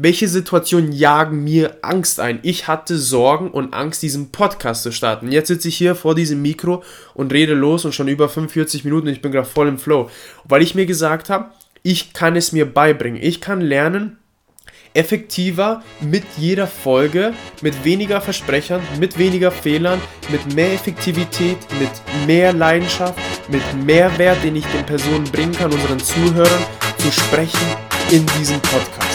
welche Situationen jagen mir Angst ein? Ich hatte Sorgen und Angst, diesen Podcast zu starten. Jetzt sitze ich hier vor diesem Mikro und rede los und schon über 45 Minuten ich bin gerade voll im Flow. Weil ich mir gesagt habe, ich kann es mir beibringen. Ich kann lernen, effektiver mit jeder Folge, mit weniger Versprechern, mit weniger Fehlern, mit mehr Effektivität, mit mehr Leidenschaft, mit mehr Wert, den ich den Personen bringen kann, unseren Zuhörern, zu sprechen in diesem Podcast.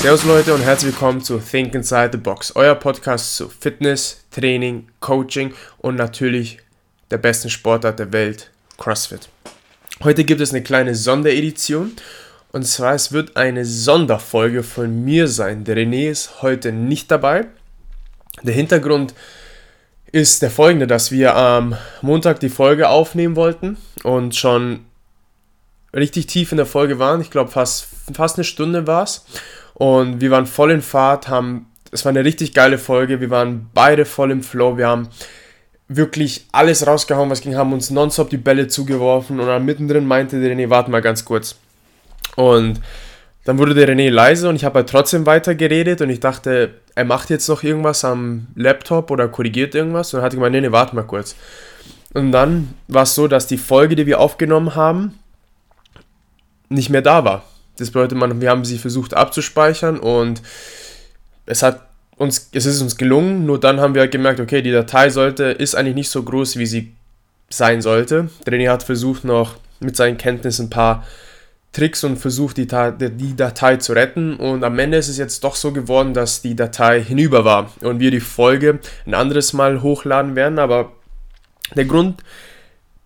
Servus Leute und herzlich willkommen zu Think Inside the Box, euer Podcast zu Fitness, Training, Coaching und natürlich der besten Sportart der Welt, CrossFit. Heute gibt es eine kleine Sonderedition und zwar es wird eine Sonderfolge von mir sein. Der René ist heute nicht dabei. Der Hintergrund ist der folgende, dass wir am Montag die Folge aufnehmen wollten und schon richtig tief in der Folge waren. Ich glaube fast, fast eine Stunde war es. Und wir waren voll in Fahrt, haben, es war eine richtig geile Folge, wir waren beide voll im Flow, wir haben wirklich alles rausgehauen, was ging, haben uns nonstop die Bälle zugeworfen und dann mittendrin meinte der René, warte mal ganz kurz. Und dann wurde der René leise und ich habe halt trotzdem weiter geredet und ich dachte, er macht jetzt noch irgendwas am Laptop oder korrigiert irgendwas und dann hat gemeint, nee, nee, warte mal kurz. Und dann war es so, dass die Folge, die wir aufgenommen haben, nicht mehr da war. Das bedeutet, man, wir haben sie versucht abzuspeichern und es hat uns, es ist uns gelungen, nur dann haben wir halt gemerkt, okay, die Datei sollte, ist eigentlich nicht so groß, wie sie sein sollte. René hat versucht noch mit seinen Kenntnissen ein paar Tricks und versucht, die, die Datei zu retten. Und am Ende ist es jetzt doch so geworden, dass die Datei hinüber war und wir die Folge ein anderes Mal hochladen werden. Aber der Grund,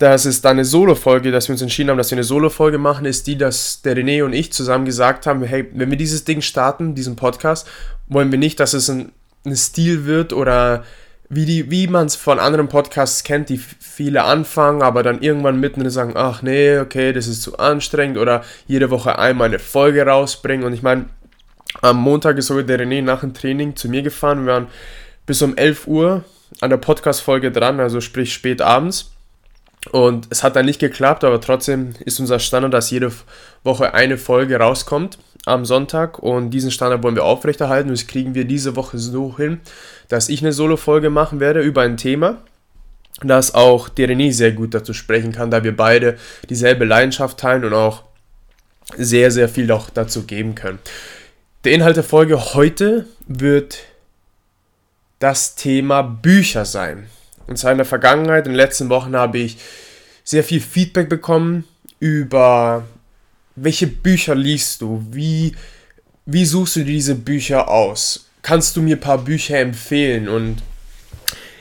dass es da eine Solo-Folge, dass wir uns entschieden haben, dass wir eine Solo-Folge machen, ist die, dass der René und ich zusammen gesagt haben, hey, wenn wir dieses Ding starten, diesen Podcast, wollen wir nicht, dass es ein, ein Stil wird oder wie, wie man es von anderen Podcasts kennt, die viele anfangen, aber dann irgendwann mitten sagen, ach nee, okay, das ist zu anstrengend oder jede Woche einmal eine Folge rausbringen. Und ich meine, am Montag ist sogar der René nach dem Training zu mir gefahren. Wir waren bis um 11 Uhr an der Podcast-Folge dran, also sprich spät abends. Und es hat dann nicht geklappt, aber trotzdem ist unser Standard, dass jede Woche eine Folge rauskommt am Sonntag. Und diesen Standard wollen wir aufrechterhalten. Und das kriegen wir diese Woche so hin, dass ich eine Solo-Folge machen werde über ein Thema, dass auch der René sehr gut dazu sprechen kann, da wir beide dieselbe Leidenschaft teilen und auch sehr, sehr viel auch dazu geben können. Der Inhalt der Folge heute wird das Thema Bücher sein. Und zwar in der Vergangenheit, in den letzten Wochen habe ich sehr viel Feedback bekommen über welche Bücher liest du, wie, wie suchst du diese Bücher aus, kannst du mir ein paar Bücher empfehlen? Und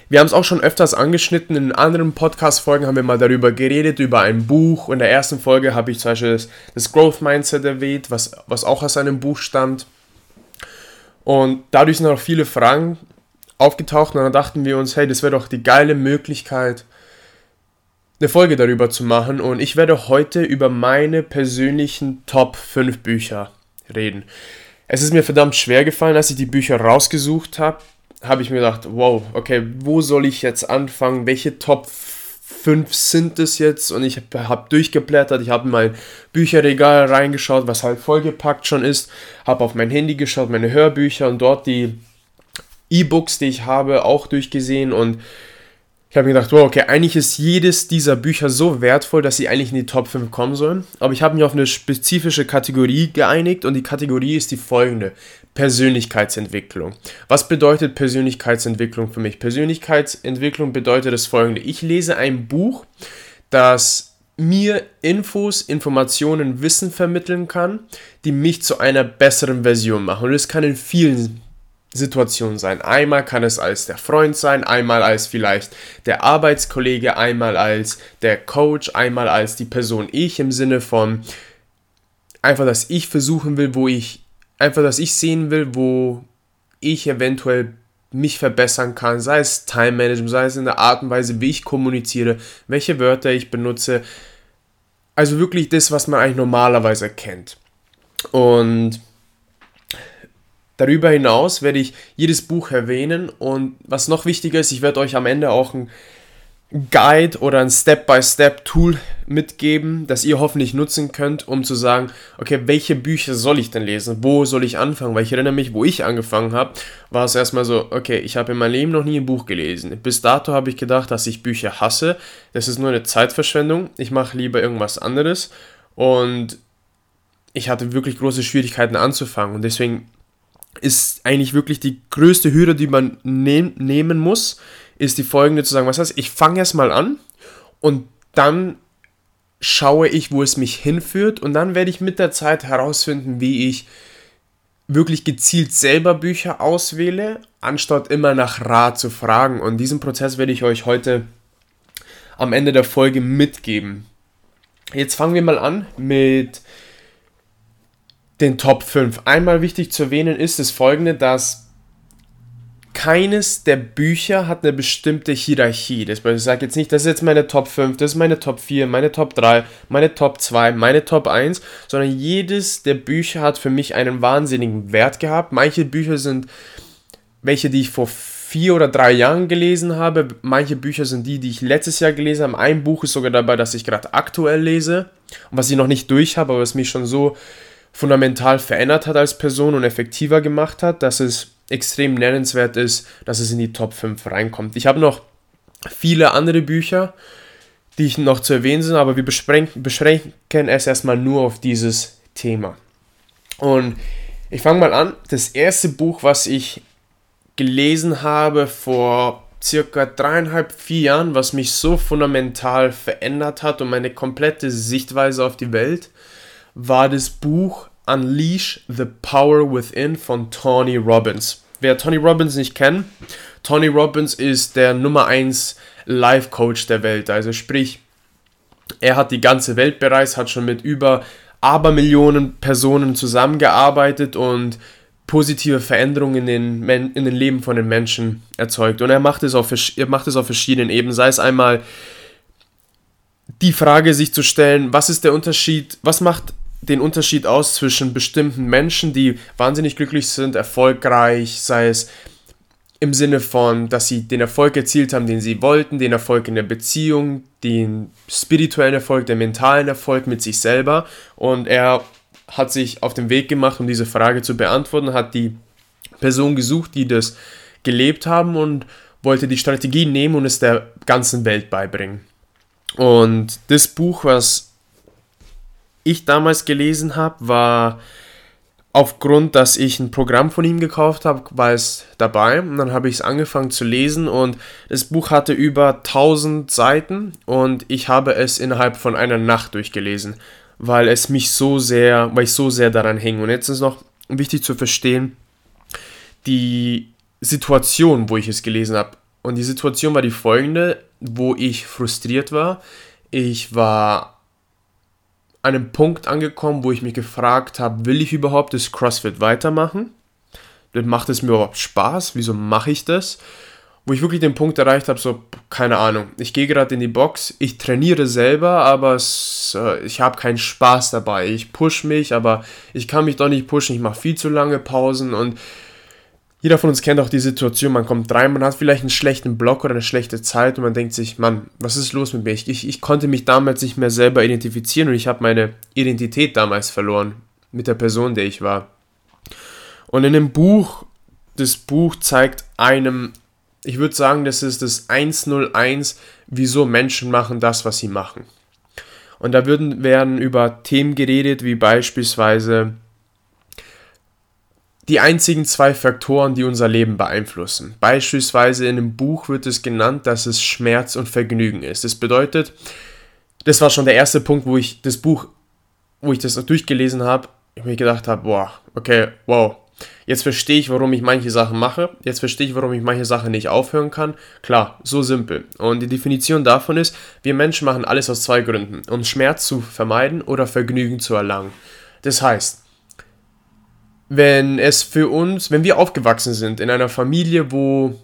wir haben es auch schon öfters angeschnitten, in anderen Podcast-Folgen haben wir mal darüber geredet, über ein Buch. In der ersten Folge habe ich zum Beispiel das, das Growth Mindset erwähnt, was, was auch aus einem Buch stammt. Und dadurch sind auch viele Fragen aufgetaucht und dann dachten wir uns, hey, das wäre doch die geile Möglichkeit, eine Folge darüber zu machen. Und ich werde heute über meine persönlichen Top 5 Bücher reden. Es ist mir verdammt schwer gefallen, als ich die Bücher rausgesucht habe. Habe ich mir gedacht, wow, okay, wo soll ich jetzt anfangen? Welche Top 5 sind es jetzt? Und ich habe hab durchgeblättert, ich habe in mein Bücherregal reingeschaut, was halt vollgepackt schon ist. Habe auf mein Handy geschaut, meine Hörbücher und dort die E-Books, die ich habe, auch durchgesehen und ich habe mir gedacht, wow, okay, eigentlich ist jedes dieser Bücher so wertvoll, dass sie eigentlich in die Top 5 kommen sollen. Aber ich habe mich auf eine spezifische Kategorie geeinigt und die Kategorie ist die folgende. Persönlichkeitsentwicklung. Was bedeutet Persönlichkeitsentwicklung für mich? Persönlichkeitsentwicklung bedeutet das folgende. Ich lese ein Buch, das mir Infos, Informationen, Wissen vermitteln kann, die mich zu einer besseren Version machen. Und das kann in vielen Situation sein. Einmal kann es als der Freund sein, einmal als vielleicht der Arbeitskollege, einmal als der Coach, einmal als die Person ich im Sinne von einfach, dass ich versuchen will, wo ich, einfach, dass ich sehen will, wo ich eventuell mich verbessern kann, sei es Time Management, sei es in der Art und Weise, wie ich kommuniziere, welche Wörter ich benutze. Also wirklich das, was man eigentlich normalerweise kennt. Und Darüber hinaus werde ich jedes Buch erwähnen und was noch wichtiger ist, ich werde euch am Ende auch ein Guide oder ein Step-by-Step-Tool mitgeben, das ihr hoffentlich nutzen könnt, um zu sagen, okay, welche Bücher soll ich denn lesen? Wo soll ich anfangen? Weil ich erinnere mich, wo ich angefangen habe, war es erstmal so, okay, ich habe in meinem Leben noch nie ein Buch gelesen. Bis dato habe ich gedacht, dass ich Bücher hasse. Das ist nur eine Zeitverschwendung. Ich mache lieber irgendwas anderes. Und ich hatte wirklich große Schwierigkeiten anzufangen. Und deswegen ist eigentlich wirklich die größte Hürde, die man nehm, nehmen muss, ist die folgende zu sagen, was heißt, ich fange erstmal an und dann schaue ich, wo es mich hinführt und dann werde ich mit der Zeit herausfinden, wie ich wirklich gezielt selber Bücher auswähle, anstatt immer nach Rat zu fragen. Und diesen Prozess werde ich euch heute am Ende der Folge mitgeben. Jetzt fangen wir mal an mit den Top 5. Einmal wichtig zu erwähnen ist das folgende, dass keines der Bücher hat eine bestimmte Hierarchie. Das bedeutet, ich sage jetzt nicht, das ist jetzt meine Top 5, das ist meine Top 4, meine Top 3, meine Top 2, meine Top 1, sondern jedes der Bücher hat für mich einen wahnsinnigen Wert gehabt. Manche Bücher sind welche, die ich vor vier oder drei Jahren gelesen habe. Manche Bücher sind die, die ich letztes Jahr gelesen habe. Ein Buch ist sogar dabei, das ich gerade aktuell lese und was ich noch nicht durch habe, aber was mich schon so fundamental verändert hat als Person und effektiver gemacht hat, dass es extrem nennenswert ist, dass es in die Top 5 reinkommt. Ich habe noch viele andere Bücher, die ich noch zu erwähnen sind, aber wir beschränken, beschränken es erstmal nur auf dieses Thema. Und ich fange mal an. Das erste Buch, was ich gelesen habe vor circa dreieinhalb, vier Jahren, was mich so fundamental verändert hat und meine komplette Sichtweise auf die Welt, war das Buch Unleash the Power Within von Tony Robbins. Wer Tony Robbins nicht kennt, Tony Robbins ist der Nummer 1 Life Coach der Welt. Also sprich, er hat die ganze Welt bereist, hat schon mit über Abermillionen Personen zusammengearbeitet und positive Veränderungen in den, in den Leben von den Menschen erzeugt. Und er macht, es auf, er macht es auf verschiedenen Ebenen. Sei es einmal die Frage, sich zu stellen, was ist der Unterschied, was macht den Unterschied aus zwischen bestimmten Menschen, die wahnsinnig glücklich sind, erfolgreich, sei es im Sinne von, dass sie den Erfolg erzielt haben, den sie wollten, den Erfolg in der Beziehung, den spirituellen Erfolg, den mentalen Erfolg mit sich selber. Und er hat sich auf den Weg gemacht, um diese Frage zu beantworten, hat die Person gesucht, die das gelebt haben und wollte die Strategie nehmen und es der ganzen Welt beibringen. Und das Buch, was ich damals gelesen habe, war aufgrund, dass ich ein Programm von ihm gekauft habe, war es dabei. Und dann habe ich es angefangen zu lesen und das Buch hatte über 1000 Seiten und ich habe es innerhalb von einer Nacht durchgelesen, weil es mich so sehr, weil ich so sehr daran hing. Und jetzt ist noch wichtig zu verstehen, die Situation, wo ich es gelesen habe und die Situation war die folgende, wo ich frustriert war. Ich war an einem Punkt angekommen, wo ich mich gefragt habe, will ich überhaupt das CrossFit weitermachen? Macht es mir überhaupt Spaß? Wieso mache ich das? Wo ich wirklich den Punkt erreicht habe, so, keine Ahnung, ich gehe gerade in die Box, ich trainiere selber, aber es, äh, ich habe keinen Spaß dabei. Ich push mich, aber ich kann mich doch nicht pushen, ich mache viel zu lange Pausen und jeder von uns kennt auch die Situation, man kommt rein, man hat vielleicht einen schlechten Block oder eine schlechte Zeit und man denkt sich, Mann, was ist los mit mir? Ich, ich, ich konnte mich damals nicht mehr selber identifizieren und ich habe meine Identität damals verloren mit der Person, der ich war. Und in dem Buch, das Buch zeigt einem, ich würde sagen, das ist das 101, wieso Menschen machen das, was sie machen. Und da würden, werden über Themen geredet, wie beispielsweise die einzigen zwei Faktoren, die unser Leben beeinflussen. Beispielsweise in einem Buch wird es genannt, dass es Schmerz und Vergnügen ist. Das bedeutet, das war schon der erste Punkt, wo ich das Buch, wo ich das durchgelesen habe, ich mir gedacht habe, boah, okay, wow, jetzt verstehe ich, warum ich manche Sachen mache, jetzt verstehe ich, warum ich manche Sachen nicht aufhören kann. Klar, so simpel. Und die Definition davon ist, wir Menschen machen alles aus zwei Gründen, um Schmerz zu vermeiden oder Vergnügen zu erlangen. Das heißt, wenn es für uns, wenn wir aufgewachsen sind in einer Familie, wo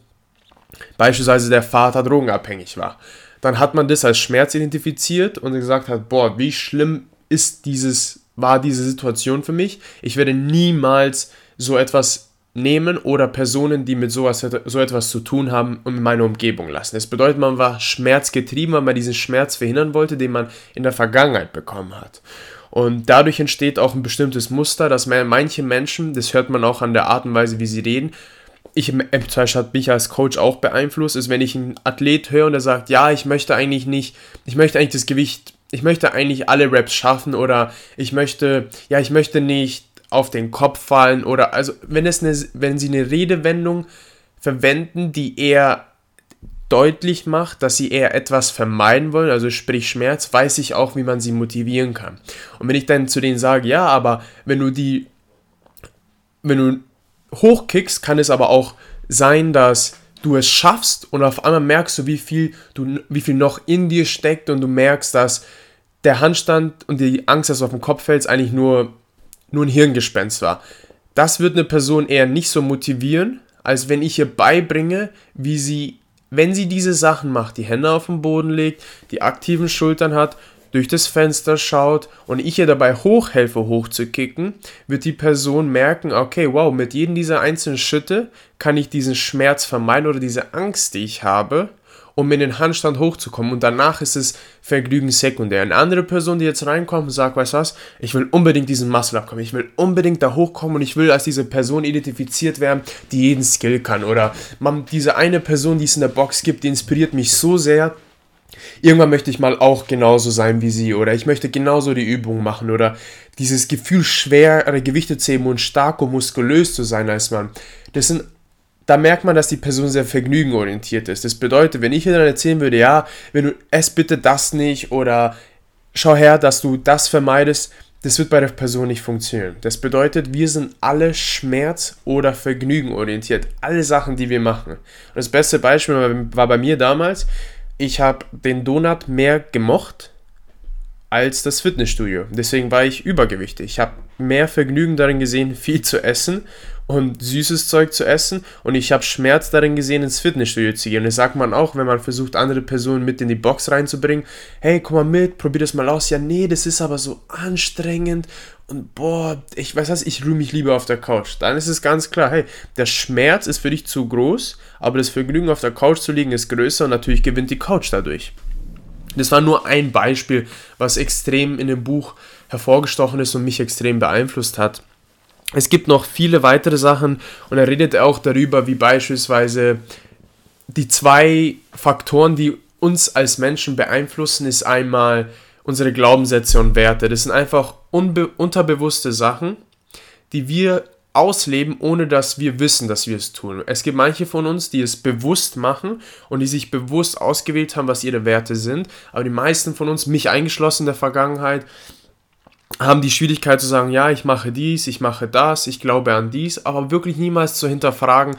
beispielsweise der Vater drogenabhängig war, dann hat man das als Schmerz identifiziert und gesagt hat, boah, wie schlimm ist dieses, war diese Situation für mich. Ich werde niemals so etwas nehmen oder Personen, die mit sowas, so etwas zu tun haben, in meine Umgebung lassen. Das bedeutet, man war schmerzgetrieben, weil man diesen Schmerz verhindern wollte, den man in der Vergangenheit bekommen hat. Und dadurch entsteht auch ein bestimmtes Muster, dass manche Menschen, das hört man auch an der Art und Weise, wie sie reden, ich zum Beispiel hat mich als Coach auch beeinflusst, ist, wenn ich einen Athlet höre und er sagt, ja, ich möchte eigentlich nicht, ich möchte eigentlich das Gewicht, ich möchte eigentlich alle Raps schaffen oder ich möchte, ja, ich möchte nicht auf den Kopf fallen oder also wenn es eine, wenn sie eine Redewendung verwenden, die eher deutlich macht, dass sie eher etwas vermeiden wollen, also sprich Schmerz, weiß ich auch, wie man sie motivieren kann. Und wenn ich dann zu denen sage, ja, aber wenn du die, wenn du hochkickst, kann es aber auch sein, dass du es schaffst und auf einmal merkst du, wie viel, du, wie viel noch in dir steckt und du merkst, dass der Handstand und die Angst, dass du auf den Kopf fällst, eigentlich nur nur ein Hirngespenst war. Das wird eine Person eher nicht so motivieren, als wenn ich ihr beibringe, wie sie, wenn sie diese Sachen macht, die Hände auf den Boden legt, die aktiven Schultern hat, durch das Fenster schaut und ich ihr dabei hochhelfe, hochzukicken, wird die Person merken, okay, wow, mit jedem dieser einzelnen Schritte kann ich diesen Schmerz vermeiden oder diese Angst, die ich habe, um in den Handstand hochzukommen und danach ist es Vergnügen sekundär. Eine andere Person, die jetzt reinkommt und sagt, weißt du was, ich will unbedingt diesen Muscle abkommen, ich will unbedingt da hochkommen und ich will als diese Person identifiziert werden, die jeden Skill kann. Oder man, diese eine Person, die es in der Box gibt, die inspiriert mich so sehr, Irgendwann möchte ich mal auch genauso sein wie sie oder ich möchte genauso die Übung machen oder dieses Gefühl, schwere Gewichte zu heben und stark und muskulös zu sein als Mann. Das sind da merkt man, dass die Person sehr vergnügenorientiert ist. Das bedeutet, wenn ich ihr dann erzählen würde, ja, wenn du ess bitte das nicht oder schau her, dass du das vermeidest, das wird bei der Person nicht funktionieren. Das bedeutet, wir sind alle schmerz- oder vergnügenorientiert. Alle Sachen, die wir machen. Und das beste Beispiel war bei mir damals, ich habe den Donut mehr gemocht als das Fitnessstudio. Deswegen war ich übergewichtig. Ich habe mehr Vergnügen darin gesehen, viel zu essen und süßes Zeug zu essen und ich habe Schmerz darin gesehen, ins Fitnessstudio zu gehen. Und das sagt man auch, wenn man versucht, andere Personen mit in die Box reinzubringen. Hey, komm mal mit, probier das mal aus. Ja, nee, das ist aber so anstrengend und boah, ich weiß was, ich ruhe mich lieber auf der Couch. Dann ist es ganz klar, hey, der Schmerz ist für dich zu groß, aber das Vergnügen auf der Couch zu liegen ist größer und natürlich gewinnt die Couch dadurch. Das war nur ein Beispiel, was extrem in dem Buch hervorgestochen ist und mich extrem beeinflusst hat. Es gibt noch viele weitere Sachen und er redet auch darüber, wie beispielsweise die zwei Faktoren, die uns als Menschen beeinflussen, ist einmal unsere Glaubenssätze und Werte. Das sind einfach unterbewusste Sachen, die wir ausleben, ohne dass wir wissen, dass wir es tun. Es gibt manche von uns, die es bewusst machen und die sich bewusst ausgewählt haben, was ihre Werte sind. Aber die meisten von uns, mich eingeschlossen in der Vergangenheit, haben die Schwierigkeit zu sagen, ja, ich mache dies, ich mache das, ich glaube an dies, aber wirklich niemals zu hinterfragen,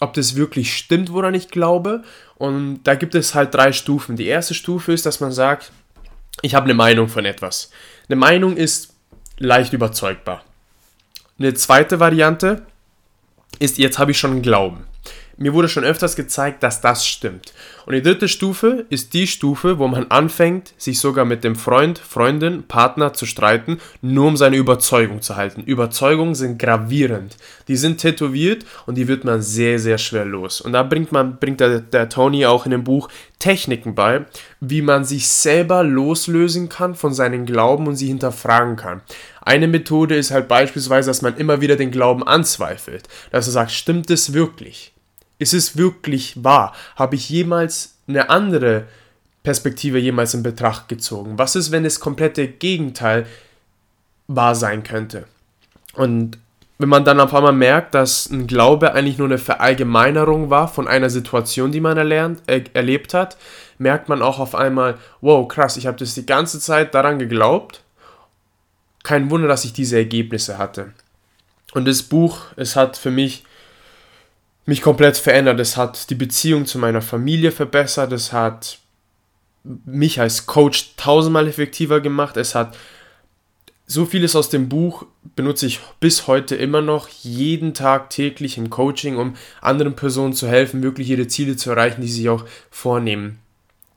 ob das wirklich stimmt, woran ich glaube. Und da gibt es halt drei Stufen. Die erste Stufe ist, dass man sagt, ich habe eine Meinung von etwas. Eine Meinung ist leicht überzeugbar. Eine zweite Variante ist, jetzt habe ich schon einen Glauben. Mir wurde schon öfters gezeigt, dass das stimmt. Und die dritte Stufe ist die Stufe, wo man anfängt, sich sogar mit dem Freund, Freundin, Partner zu streiten, nur um seine Überzeugung zu halten. Überzeugungen sind gravierend. Die sind tätowiert und die wird man sehr, sehr schwer los. Und da bringt man, bringt der, der Tony auch in dem Buch Techniken bei, wie man sich selber loslösen kann von seinen Glauben und sie hinterfragen kann. Eine Methode ist halt beispielsweise, dass man immer wieder den Glauben anzweifelt. Dass er sagt, stimmt es wirklich? Ist es wirklich wahr? Habe ich jemals eine andere Perspektive jemals in Betracht gezogen? Was ist, wenn das komplette Gegenteil wahr sein könnte? Und wenn man dann auf einmal merkt, dass ein Glaube eigentlich nur eine Verallgemeinerung war von einer Situation, die man erlernt, äh, erlebt hat, merkt man auch auf einmal, wow, krass, ich habe das die ganze Zeit daran geglaubt. Kein Wunder, dass ich diese Ergebnisse hatte. Und das Buch, es hat für mich mich komplett verändert. Es hat die Beziehung zu meiner Familie verbessert. Es hat mich als Coach tausendmal effektiver gemacht. Es hat so vieles aus dem Buch benutze ich bis heute immer noch jeden Tag täglich im Coaching, um anderen Personen zu helfen, wirklich ihre Ziele zu erreichen, die sie sich auch vornehmen.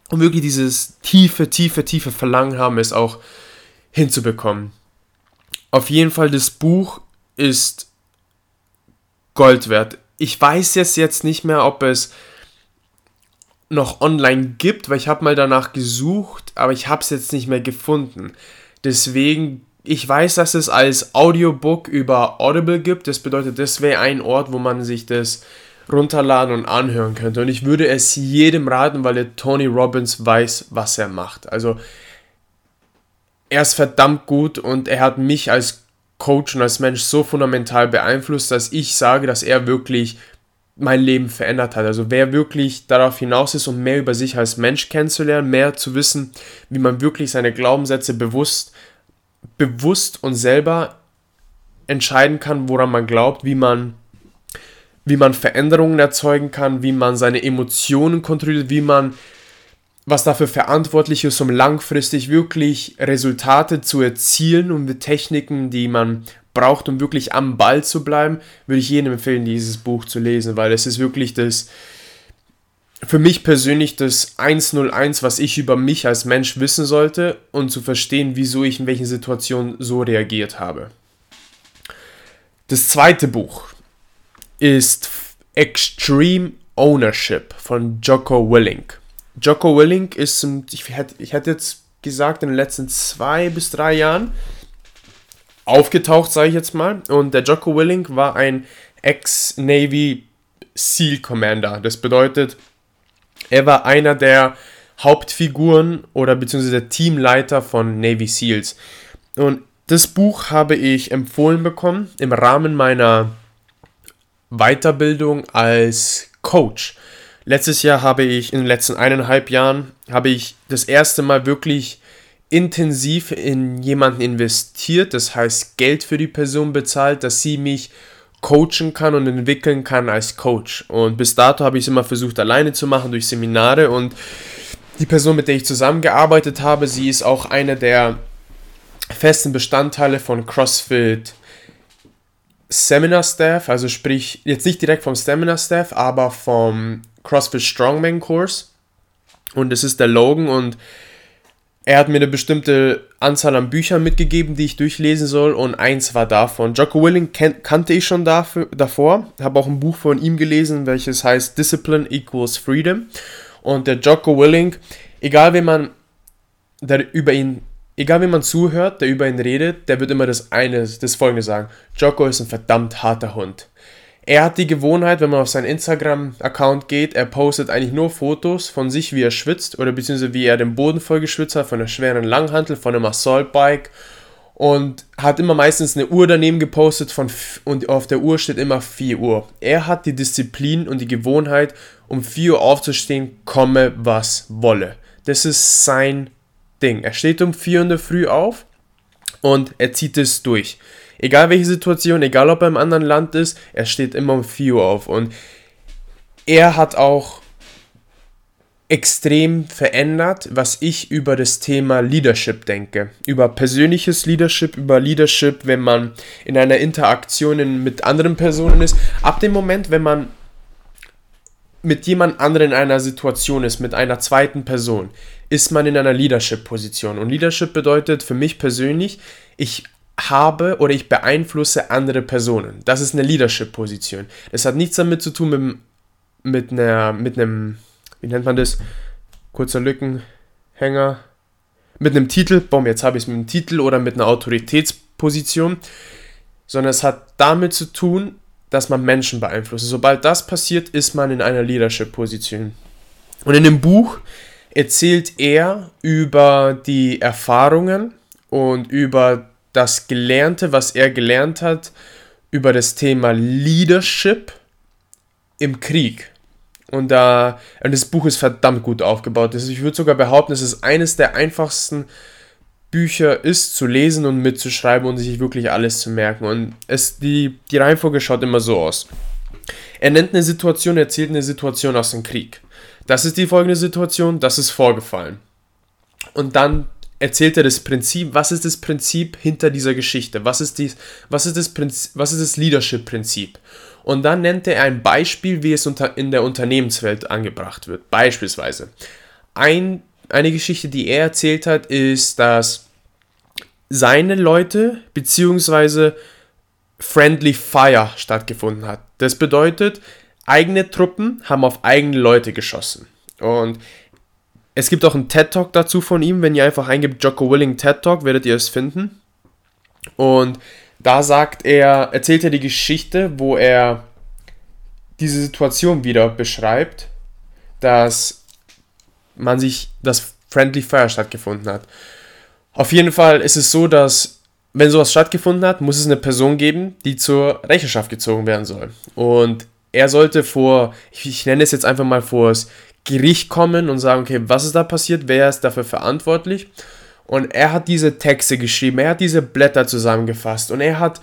Und wirklich dieses tiefe, tiefe, tiefe Verlangen haben, es auch hinzubekommen. Auf jeden Fall, das Buch ist Gold wert. Ich weiß jetzt jetzt nicht mehr, ob es noch online gibt, weil ich habe mal danach gesucht, aber ich habe es jetzt nicht mehr gefunden. Deswegen, ich weiß, dass es als Audiobook über Audible gibt. Das bedeutet, das wäre ein Ort, wo man sich das runterladen und anhören könnte. Und ich würde es jedem raten, weil der Tony Robbins weiß, was er macht. Also er ist verdammt gut und er hat mich als Coach und als Mensch so fundamental beeinflusst, dass ich sage, dass er wirklich mein Leben verändert hat. Also wer wirklich darauf hinaus ist, um mehr über sich als Mensch kennenzulernen, mehr zu wissen, wie man wirklich seine Glaubenssätze bewusst, bewusst und selber entscheiden kann, woran man glaubt, wie man, wie man Veränderungen erzeugen kann, wie man seine Emotionen kontrolliert, wie man was dafür verantwortlich ist, um langfristig wirklich Resultate zu erzielen und mit Techniken, die man braucht, um wirklich am Ball zu bleiben, würde ich jedem empfehlen, dieses Buch zu lesen, weil es ist wirklich das, für mich persönlich das 101, was ich über mich als Mensch wissen sollte und zu verstehen, wieso ich in welchen Situationen so reagiert habe. Das zweite Buch ist Extreme Ownership von Jocko Willink. Jocko Willink ist, ich hätte, ich hätte jetzt gesagt, in den letzten zwei bis drei Jahren aufgetaucht, sage ich jetzt mal. Und der Jocko Willink war ein Ex-Navy SEAL Commander. Das bedeutet, er war einer der Hauptfiguren oder beziehungsweise der Teamleiter von Navy SEALs. Und das Buch habe ich empfohlen bekommen im Rahmen meiner Weiterbildung als Coach. Letztes Jahr habe ich, in den letzten eineinhalb Jahren, habe ich das erste Mal wirklich intensiv in jemanden investiert, das heißt Geld für die Person bezahlt, dass sie mich coachen kann und entwickeln kann als Coach. Und bis dato habe ich es immer versucht alleine zu machen durch Seminare und die Person, mit der ich zusammengearbeitet habe, sie ist auch eine der festen Bestandteile von CrossFit Seminar Staff, also sprich jetzt nicht direkt vom Seminar Staff, aber vom CrossFit Strongman Kurs und es ist der Logan und er hat mir eine bestimmte Anzahl an Büchern mitgegeben, die ich durchlesen soll und eins war davon. Jocko Willing kannte ich schon dafür, davor, habe auch ein Buch von ihm gelesen, welches heißt Discipline Equals Freedom und der Jocko Willing, egal wie man der über ihn egal wie man zuhört, der über ihn redet, der wird immer das eine, das folgende sagen. Jocko ist ein verdammt harter Hund. Er hat die Gewohnheit, wenn man auf seinen Instagram-Account geht, er postet eigentlich nur Fotos von sich, wie er schwitzt oder beziehungsweise wie er den Boden voll geschwitzt hat, von einer schweren Langhantel, von einem Assault-Bike und hat immer meistens eine Uhr daneben gepostet von und auf der Uhr steht immer 4 Uhr. Er hat die Disziplin und die Gewohnheit, um 4 Uhr aufzustehen, komme was wolle. Das ist sein Ding. Er steht um 4 Uhr in der Früh auf und er zieht es durch. Egal welche Situation, egal ob er im anderen Land ist, er steht immer um 4 Uhr auf. Und er hat auch extrem verändert, was ich über das Thema Leadership denke. Über persönliches Leadership, über Leadership, wenn man in einer Interaktion mit anderen Personen ist. Ab dem Moment, wenn man mit jemand anderem in einer Situation ist, mit einer zweiten Person, ist man in einer Leadership-Position. Und Leadership bedeutet für mich persönlich, ich habe oder ich beeinflusse andere Personen. Das ist eine Leadership-Position. Das hat nichts damit zu tun mit, mit, einer, mit einem, wie nennt man das? Kurzer Lückenhänger. Mit einem Titel, boom, jetzt habe ich es mit einem Titel oder mit einer Autoritätsposition, sondern es hat damit zu tun, dass man Menschen beeinflusst. Sobald das passiert, ist man in einer Leadership-Position. Und in dem Buch erzählt er über die Erfahrungen und über das Gelernte, was er gelernt hat, über das Thema Leadership im Krieg. Und, da, und das Buch ist verdammt gut aufgebaut. Also ich würde sogar behaupten, es eines der einfachsten Bücher ist zu lesen und mitzuschreiben und sich wirklich alles zu merken. Und es, die, die Reihenfolge schaut immer so aus. Er nennt eine Situation, erzählt eine Situation aus dem Krieg. Das ist die folgende Situation, das ist vorgefallen. Und dann erzählt er das Prinzip, was ist das Prinzip hinter dieser Geschichte? Was ist, die, was ist das, Prinzip, was ist das Leadership-Prinzip? Und dann nennt er ein Beispiel, wie es unter, in der Unternehmenswelt angebracht wird. Beispielsweise. Ein, eine Geschichte, die er erzählt hat, ist, dass seine Leute, beziehungsweise Friendly Fire stattgefunden hat. Das bedeutet, eigene Truppen haben auf eigene Leute geschossen. Und es gibt auch einen TED Talk dazu von ihm. Wenn ihr einfach eingibt Jocko Willing TED Talk, werdet ihr es finden. Und da sagt er, erzählt er die Geschichte, wo er diese Situation wieder beschreibt, dass man sich, dass Friendly Fire stattgefunden hat. Auf jeden Fall ist es so, dass wenn sowas stattgefunden hat, muss es eine Person geben, die zur Rechenschaft gezogen werden soll. Und er sollte vor, ich, ich nenne es jetzt einfach mal vor das Gericht kommen und sagen, okay, was ist da passiert, wer ist dafür verantwortlich? Und er hat diese Texte geschrieben, er hat diese Blätter zusammengefasst und er hat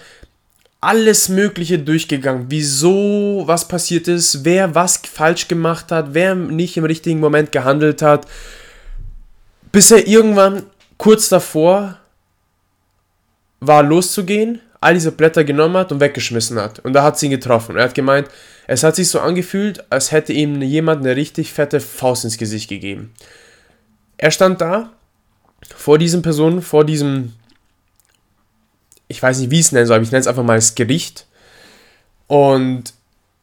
alles Mögliche durchgegangen, wieso was passiert ist, wer was falsch gemacht hat, wer nicht im richtigen Moment gehandelt hat, bis er irgendwann kurz davor war loszugehen, all diese Blätter genommen hat und weggeschmissen hat. Und da hat sie ihn getroffen. Er hat gemeint, es hat sich so angefühlt, als hätte ihm jemand eine richtig fette Faust ins Gesicht gegeben. Er stand da, vor diesen Personen, vor diesem ich weiß nicht, wie ich es nennen soll, aber ich nenne es einfach mal das Gericht. Und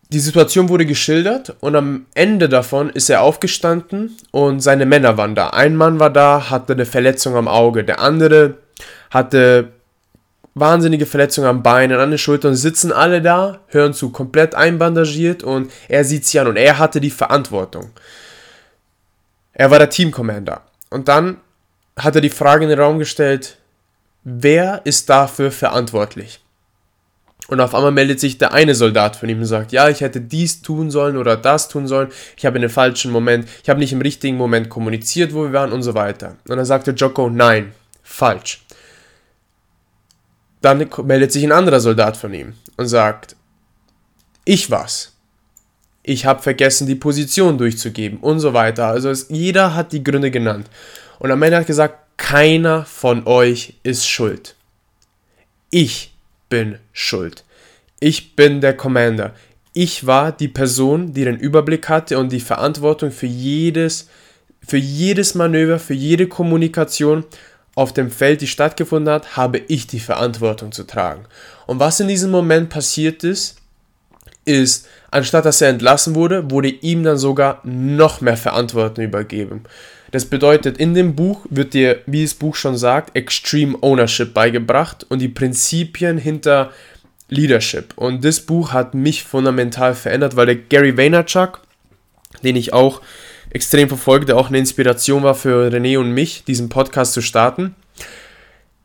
die Situation wurde geschildert und am Ende davon ist er aufgestanden und seine Männer waren da. Ein Mann war da, hatte eine Verletzung am Auge, der andere hatte wahnsinnige Verletzungen am Bein, an den Schultern, sitzen alle da, hören zu, komplett einbandagiert und er sieht sie an und er hatte die Verantwortung. Er war der Teamcommander. Und dann hat er die Frage in den Raum gestellt, wer ist dafür verantwortlich? Und auf einmal meldet sich der eine Soldat von ihm und sagt, ja, ich hätte dies tun sollen oder das tun sollen, ich habe in den falschen Moment, ich habe nicht im richtigen Moment kommuniziert, wo wir waren und so weiter. Und dann sagte Joko, nein, falsch. Dann meldet sich ein anderer Soldat von ihm und sagt, ich war's. Ich habe vergessen, die Position durchzugeben und so weiter. Also es, jeder hat die Gründe genannt. Und am Ende hat gesagt, keiner von euch ist schuld. Ich bin schuld. Ich bin der Commander. Ich war die Person, die den Überblick hatte und die Verantwortung für jedes, für jedes Manöver, für jede Kommunikation auf dem Feld, die stattgefunden hat, habe ich die Verantwortung zu tragen. Und was in diesem Moment passiert ist, ist, anstatt dass er entlassen wurde, wurde ihm dann sogar noch mehr Verantwortung übergeben. Das bedeutet, in dem Buch wird dir, wie das Buch schon sagt, Extreme Ownership beigebracht und die Prinzipien hinter Leadership. Und das Buch hat mich fundamental verändert, weil der Gary Vaynerchuk, den ich auch extrem verfolge, der auch eine Inspiration war für René und mich, diesen Podcast zu starten.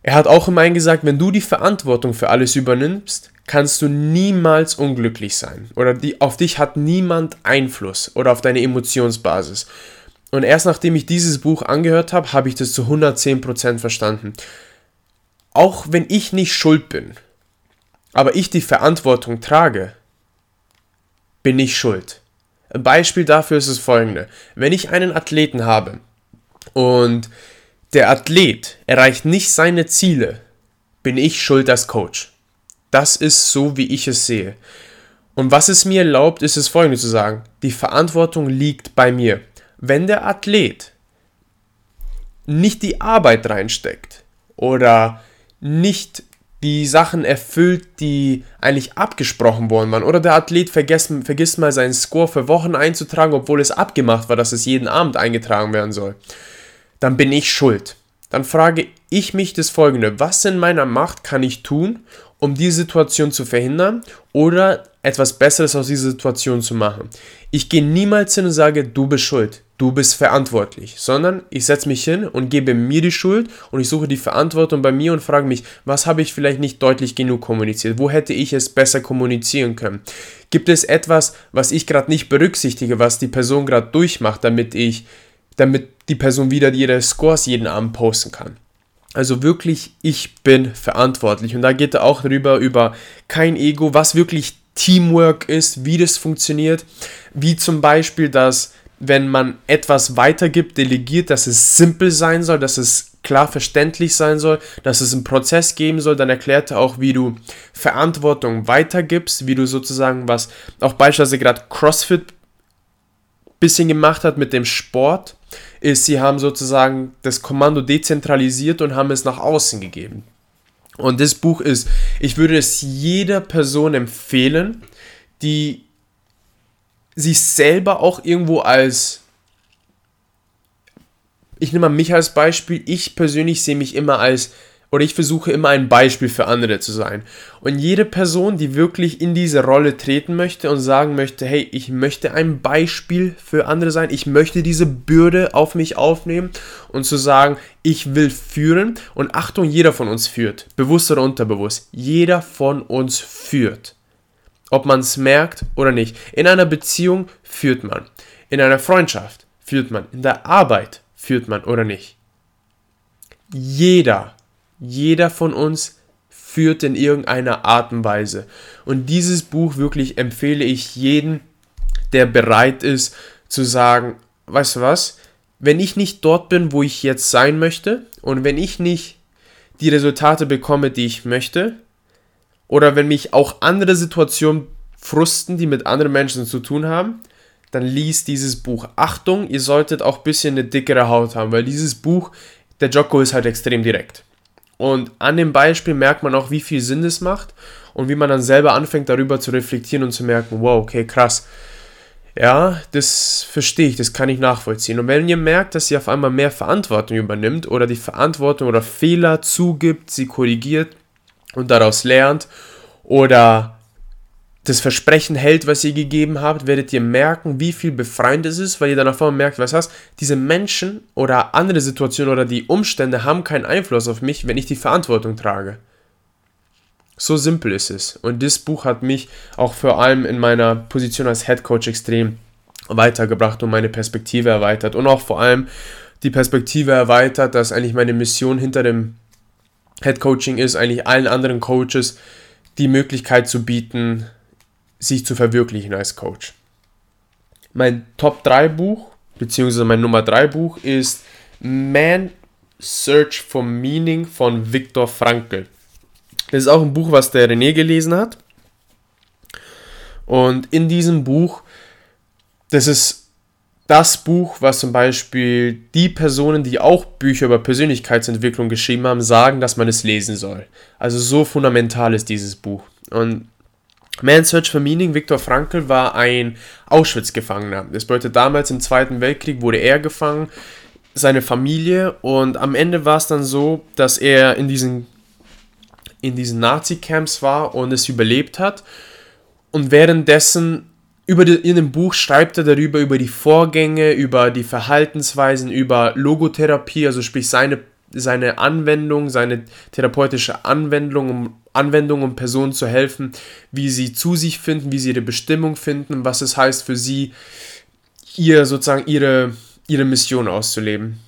Er hat auch immer gesagt, wenn du die Verantwortung für alles übernimmst, kannst du niemals unglücklich sein. Oder die, auf dich hat niemand Einfluss oder auf deine Emotionsbasis. Und erst nachdem ich dieses Buch angehört habe, habe ich das zu 110% verstanden. Auch wenn ich nicht schuld bin, aber ich die Verantwortung trage, bin ich schuld. Ein Beispiel dafür ist das folgende. Wenn ich einen Athleten habe und der Athlet erreicht nicht seine Ziele, bin ich schuld als Coach. Das ist so, wie ich es sehe. Und was es mir erlaubt, ist es folgende zu sagen. Die Verantwortung liegt bei mir wenn der Athlet nicht die Arbeit reinsteckt oder nicht die Sachen erfüllt, die eigentlich abgesprochen worden waren, oder der Athlet vergisst, vergisst mal seinen Score für Wochen einzutragen, obwohl es abgemacht war, dass es jeden Abend eingetragen werden soll, dann bin ich schuld. Dann frage ich mich das folgende, was in meiner Macht kann ich tun, um die Situation zu verhindern oder etwas Besseres aus dieser Situation zu machen. Ich gehe niemals hin und sage, du bist schuld du bist verantwortlich, sondern ich setze mich hin und gebe mir die Schuld und ich suche die Verantwortung bei mir und frage mich, was habe ich vielleicht nicht deutlich genug kommuniziert? Wo hätte ich es besser kommunizieren können? Gibt es etwas, was ich gerade nicht berücksichtige, was die Person gerade durchmacht, damit ich, damit die Person wieder ihre Scores jeden Abend posten kann? Also wirklich, ich bin verantwortlich. Und da geht er auch drüber über kein Ego, was wirklich Teamwork ist, wie das funktioniert, wie zum Beispiel, dass wenn man etwas weitergibt, delegiert, dass es simpel sein soll, dass es klar verständlich sein soll, dass es einen Prozess geben soll, dann erklärt er auch, wie du Verantwortung weitergibst, wie du sozusagen was, auch beispielsweise gerade CrossFit bisschen gemacht hat mit dem Sport, ist, sie haben sozusagen das Kommando dezentralisiert und haben es nach außen gegeben. Und das Buch ist, ich würde es jeder Person empfehlen, die sich selber auch irgendwo als ich nehme mal mich als Beispiel, ich persönlich sehe mich immer als, oder ich versuche immer ein Beispiel für andere zu sein. Und jede Person, die wirklich in diese Rolle treten möchte und sagen möchte, hey, ich möchte ein Beispiel für andere sein, ich möchte diese Bürde auf mich aufnehmen und zu sagen, ich will führen. Und Achtung, jeder von uns führt, bewusst oder unterbewusst, jeder von uns führt. Ob man es merkt oder nicht. In einer Beziehung führt man. In einer Freundschaft führt man. In der Arbeit führt man oder nicht. Jeder, jeder von uns führt in irgendeiner Art und Weise. Und dieses Buch wirklich empfehle ich jedem, der bereit ist zu sagen, weißt du was, wenn ich nicht dort bin, wo ich jetzt sein möchte und wenn ich nicht die Resultate bekomme, die ich möchte, oder wenn mich auch andere Situationen frusten, die mit anderen Menschen zu tun haben, dann liest dieses Buch. Achtung, ihr solltet auch ein bisschen eine dickere Haut haben, weil dieses Buch, der Jocko ist halt extrem direkt. Und an dem Beispiel merkt man auch, wie viel Sinn es macht und wie man dann selber anfängt, darüber zu reflektieren und zu merken, wow, okay, krass. Ja, das verstehe ich, das kann ich nachvollziehen. Und wenn ihr merkt, dass ihr auf einmal mehr Verantwortung übernimmt oder die Verantwortung oder Fehler zugibt, sie korrigiert und daraus lernt oder das Versprechen hält, was ihr gegeben habt, werdet ihr merken, wie viel befreiend es ist, weil ihr dann auf einmal merkt, was heißt, diese Menschen oder andere Situationen oder die Umstände haben keinen Einfluss auf mich, wenn ich die Verantwortung trage. So simpel ist es. Und das Buch hat mich auch vor allem in meiner Position als Head Coach extrem weitergebracht und meine Perspektive erweitert. Und auch vor allem die Perspektive erweitert, dass eigentlich meine Mission hinter dem Head Coaching ist, eigentlich allen anderen Coaches die Möglichkeit zu bieten, sich zu verwirklichen als Coach. Mein Top 3 Buch, beziehungsweise mein Nummer 3 Buch ist Man Search for Meaning von Viktor Frankl. Das ist auch ein Buch, was der René gelesen hat. Und in diesem Buch, das ist das Buch, was zum Beispiel die Personen, die auch Bücher über Persönlichkeitsentwicklung geschrieben haben, sagen, dass man es lesen soll. Also so fundamental ist dieses Buch. Und Man's Search for Meaning, Viktor Frankl, war ein Auschwitz-Gefangener. Das bedeutet, damals im Zweiten Weltkrieg wurde er gefangen, seine Familie und am Ende war es dann so, dass er in diesen, in diesen Nazi-Camps war und es überlebt hat. Und währenddessen über die, in dem Buch schreibt er darüber, über die Vorgänge, über die Verhaltensweisen, über Logotherapie, also sprich seine seine Anwendung, seine therapeutische Anwendung, um, Anwendung, um Personen zu helfen, wie sie zu sich finden, wie sie ihre Bestimmung finden, was es heißt für sie, ihr sozusagen ihre, ihre Mission auszuleben.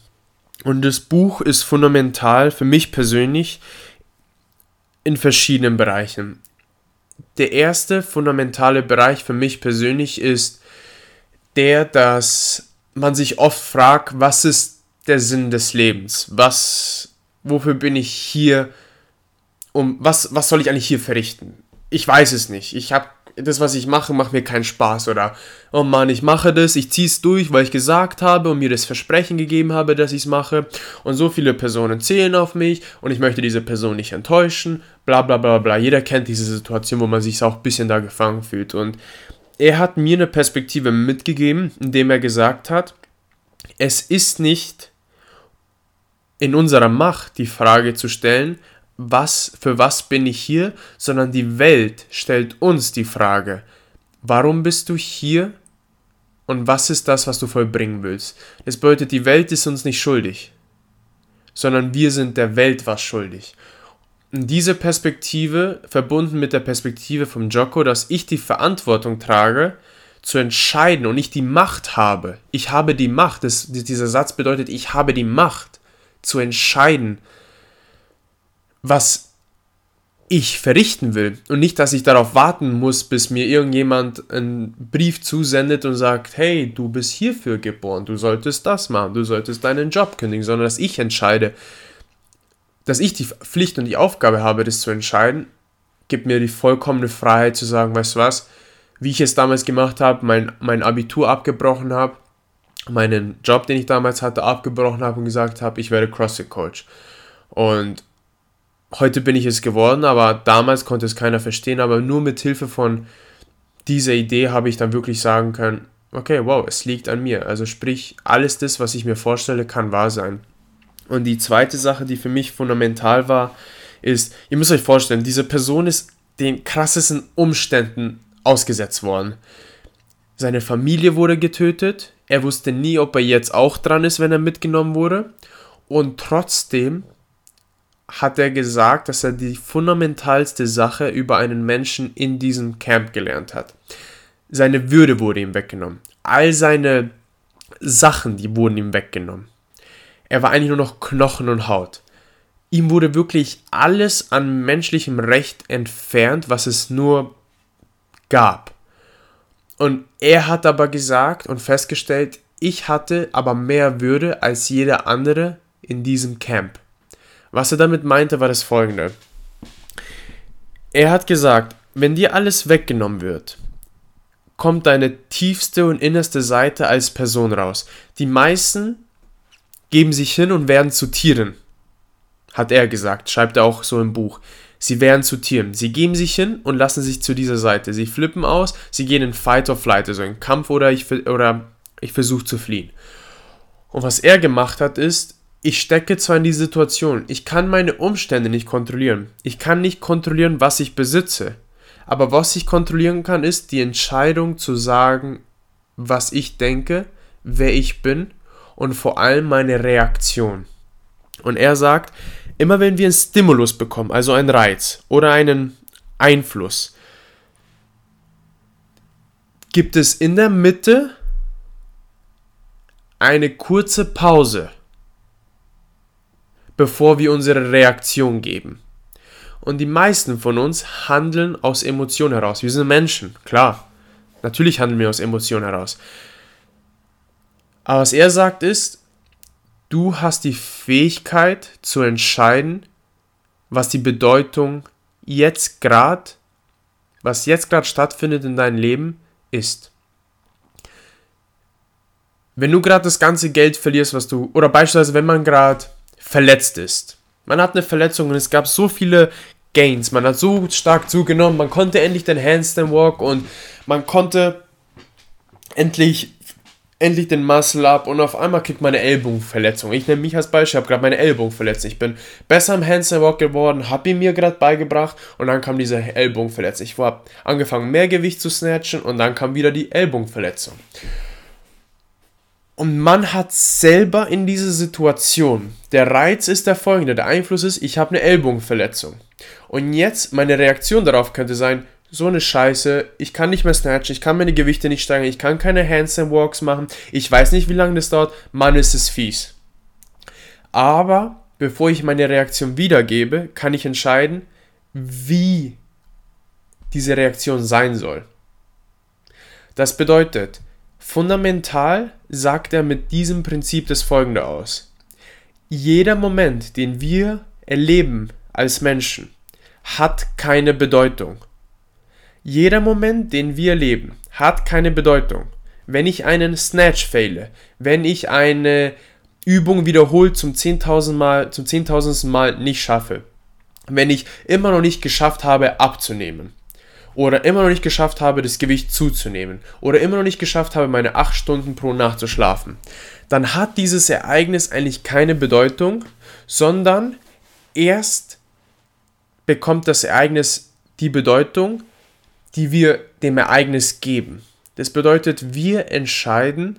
Und das Buch ist fundamental für mich persönlich in verschiedenen Bereichen. Der erste fundamentale Bereich für mich persönlich ist der, dass man sich oft fragt, was ist der Sinn des Lebens? Was, wofür bin ich hier? Um, was, was soll ich eigentlich hier verrichten? Ich weiß es nicht. Ich habe das, was ich mache, macht mir keinen Spaß. Oder, oh Mann, ich mache das, ich ziehe es durch, weil ich gesagt habe und mir das Versprechen gegeben habe, dass ich es mache. Und so viele Personen zählen auf mich und ich möchte diese Person nicht enttäuschen. Bla bla bla bla. Jeder kennt diese Situation, wo man sich auch ein bisschen da gefangen fühlt. Und er hat mir eine Perspektive mitgegeben, indem er gesagt hat, es ist nicht in unserer Macht, die Frage zu stellen, was, für was bin ich hier, sondern die Welt stellt uns die Frage, warum bist du hier und was ist das, was du vollbringen willst. Das bedeutet, die Welt ist uns nicht schuldig, sondern wir sind der Welt was schuldig. Und diese Perspektive, verbunden mit der Perspektive vom Joko, dass ich die Verantwortung trage, zu entscheiden und ich die Macht habe. Ich habe die Macht. Das, dieser Satz bedeutet, ich habe die Macht zu entscheiden, was ich verrichten will. Und nicht, dass ich darauf warten muss, bis mir irgendjemand einen Brief zusendet und sagt, hey, du bist hierfür geboren, du solltest das machen, du solltest deinen Job kündigen, sondern dass ich entscheide, dass ich die Pflicht und die Aufgabe habe, das zu entscheiden, gibt mir die vollkommene Freiheit zu sagen, weißt du was, wie ich es damals gemacht habe, mein, mein Abitur abgebrochen habe, meinen Job, den ich damals hatte, abgebrochen habe und gesagt habe, ich werde CrossFit Coach. Und heute bin ich es geworden, aber damals konnte es keiner verstehen, aber nur mit Hilfe von dieser Idee habe ich dann wirklich sagen können, okay, wow, es liegt an mir. Also sprich, alles das, was ich mir vorstelle, kann wahr sein. Und die zweite Sache, die für mich fundamental war, ist, ihr müsst euch vorstellen, diese Person ist den krassesten Umständen ausgesetzt worden. Seine Familie wurde getötet, er wusste nie, ob er jetzt auch dran ist, wenn er mitgenommen wurde. Und trotzdem hat er gesagt, dass er die fundamentalste Sache über einen Menschen in diesem Camp gelernt hat. Seine Würde wurde ihm weggenommen. All seine Sachen, die wurden ihm weggenommen. Er war eigentlich nur noch Knochen und Haut. Ihm wurde wirklich alles an menschlichem Recht entfernt, was es nur gab. Und er hat aber gesagt und festgestellt, ich hatte aber mehr Würde als jeder andere in diesem Camp. Was er damit meinte, war das folgende. Er hat gesagt, wenn dir alles weggenommen wird, kommt deine tiefste und innerste Seite als Person raus. Die meisten geben sich hin und werden zu Tieren, hat er gesagt, schreibt er auch so im Buch. Sie werden zu Tieren. Sie geben sich hin und lassen sich zu dieser Seite. Sie flippen aus, sie gehen in Fight or Flight, also in Kampf oder ich, oder ich versuche zu fliehen. Und was er gemacht hat, ist, ich stecke zwar in die Situation, ich kann meine Umstände nicht kontrollieren. Ich kann nicht kontrollieren, was ich besitze. Aber was ich kontrollieren kann, ist die Entscheidung zu sagen, was ich denke, wer ich bin und vor allem meine Reaktion. Und er sagt, immer wenn wir einen Stimulus bekommen, also einen Reiz oder einen Einfluss, gibt es in der Mitte eine kurze Pause, bevor wir unsere Reaktion geben. Und die meisten von uns handeln aus Emotionen heraus. Wir sind Menschen, klar. Natürlich handeln wir aus Emotionen heraus. Aber was er sagt ist, du hast die Fähigkeit zu entscheiden, was die Bedeutung jetzt gerade, was jetzt gerade stattfindet in deinem Leben, ist. Wenn du gerade das ganze Geld verlierst, was du, oder beispielsweise, wenn man gerade verletzt ist. Man hat eine Verletzung und es gab so viele Gains, man hat so stark zugenommen, man konnte endlich den Handstand Walk und man konnte endlich endlich den Muscle up und auf einmal kriegt meine Ellbogenverletzung. Ich nehme mich als Beispiel, habe gerade meine Ellbogenverletzung. Ich bin besser im Handstand Walk geworden, habe ihn mir gerade beigebracht und dann kam diese Ellbogenverletzung. Ich habe angefangen mehr Gewicht zu snatchen und dann kam wieder die Ellbogenverletzung. Und man hat selber in dieser Situation, der Reiz ist der folgende, der Einfluss ist, ich habe eine Ellbogenverletzung. Und jetzt meine Reaktion darauf könnte sein, so eine Scheiße, ich kann nicht mehr snatchen, ich kann meine Gewichte nicht steigern, ich kann keine Handstand Walks machen, ich weiß nicht, wie lange das dauert, Mann, ist es fies. Aber bevor ich meine Reaktion wiedergebe, kann ich entscheiden, wie diese Reaktion sein soll. Das bedeutet, fundamental sagt er mit diesem Prinzip das folgende aus. Jeder Moment, den wir erleben als Menschen, hat keine Bedeutung. Jeder Moment, den wir leben, hat keine Bedeutung. Wenn ich einen Snatch fehle, wenn ich eine Übung wiederholt zum 10.000 Mal, zum 10.000. Mal nicht schaffe, wenn ich immer noch nicht geschafft habe abzunehmen oder immer noch nicht geschafft habe, das Gewicht zuzunehmen oder immer noch nicht geschafft habe, meine 8 Stunden pro Nacht zu schlafen, dann hat dieses Ereignis eigentlich keine Bedeutung, sondern erst bekommt das Ereignis die Bedeutung, die wir dem Ereignis geben. Das bedeutet, wir entscheiden,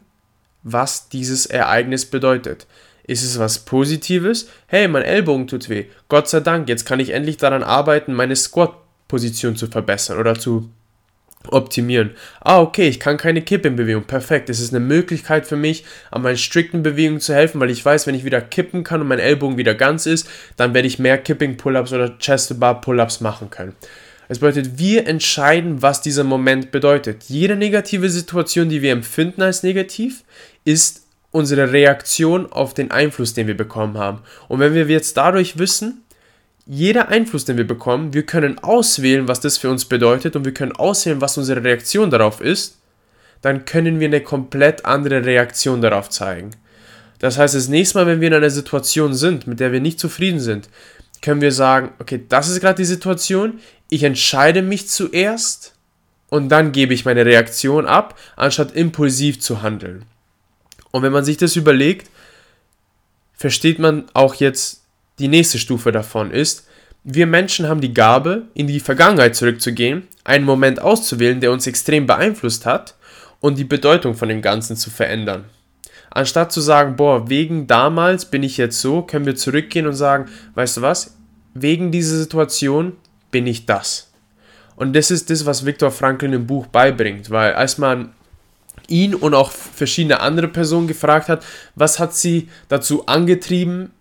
was dieses Ereignis bedeutet. Ist es was Positives? Hey, mein Ellbogen tut weh. Gott sei Dank, jetzt kann ich endlich daran arbeiten, meine Squat-Position zu verbessern oder zu optimieren. Ah, okay, ich kann keine Kippenbewegung. Perfekt. Es ist eine Möglichkeit für mich, an meinen strikten Bewegungen zu helfen, weil ich weiß, wenn ich wieder kippen kann und mein Ellbogen wieder ganz ist, dann werde ich mehr Kipping-Pull-Ups oder Chest-Bar-Pull-Ups machen können. Es bedeutet, wir entscheiden, was dieser Moment bedeutet. Jede negative Situation, die wir empfinden als negativ, ist unsere Reaktion auf den Einfluss, den wir bekommen haben. Und wenn wir jetzt dadurch wissen, jeder Einfluss, den wir bekommen, wir können auswählen, was das für uns bedeutet und wir können auswählen, was unsere Reaktion darauf ist, dann können wir eine komplett andere Reaktion darauf zeigen. Das heißt, das nächste Mal, wenn wir in einer Situation sind, mit der wir nicht zufrieden sind, können wir sagen, okay, das ist gerade die Situation, ich entscheide mich zuerst und dann gebe ich meine Reaktion ab, anstatt impulsiv zu handeln. Und wenn man sich das überlegt, versteht man auch jetzt die nächste Stufe davon ist, wir Menschen haben die Gabe, in die Vergangenheit zurückzugehen, einen Moment auszuwählen, der uns extrem beeinflusst hat und die Bedeutung von dem Ganzen zu verändern. Anstatt zu sagen, boah, wegen damals bin ich jetzt so, können wir zurückgehen und sagen, weißt du was, wegen dieser Situation bin ich das. Und das ist das, was Viktor Frankl im Buch beibringt, weil als man ihn und auch verschiedene andere Personen gefragt hat, was hat sie dazu angetrieben,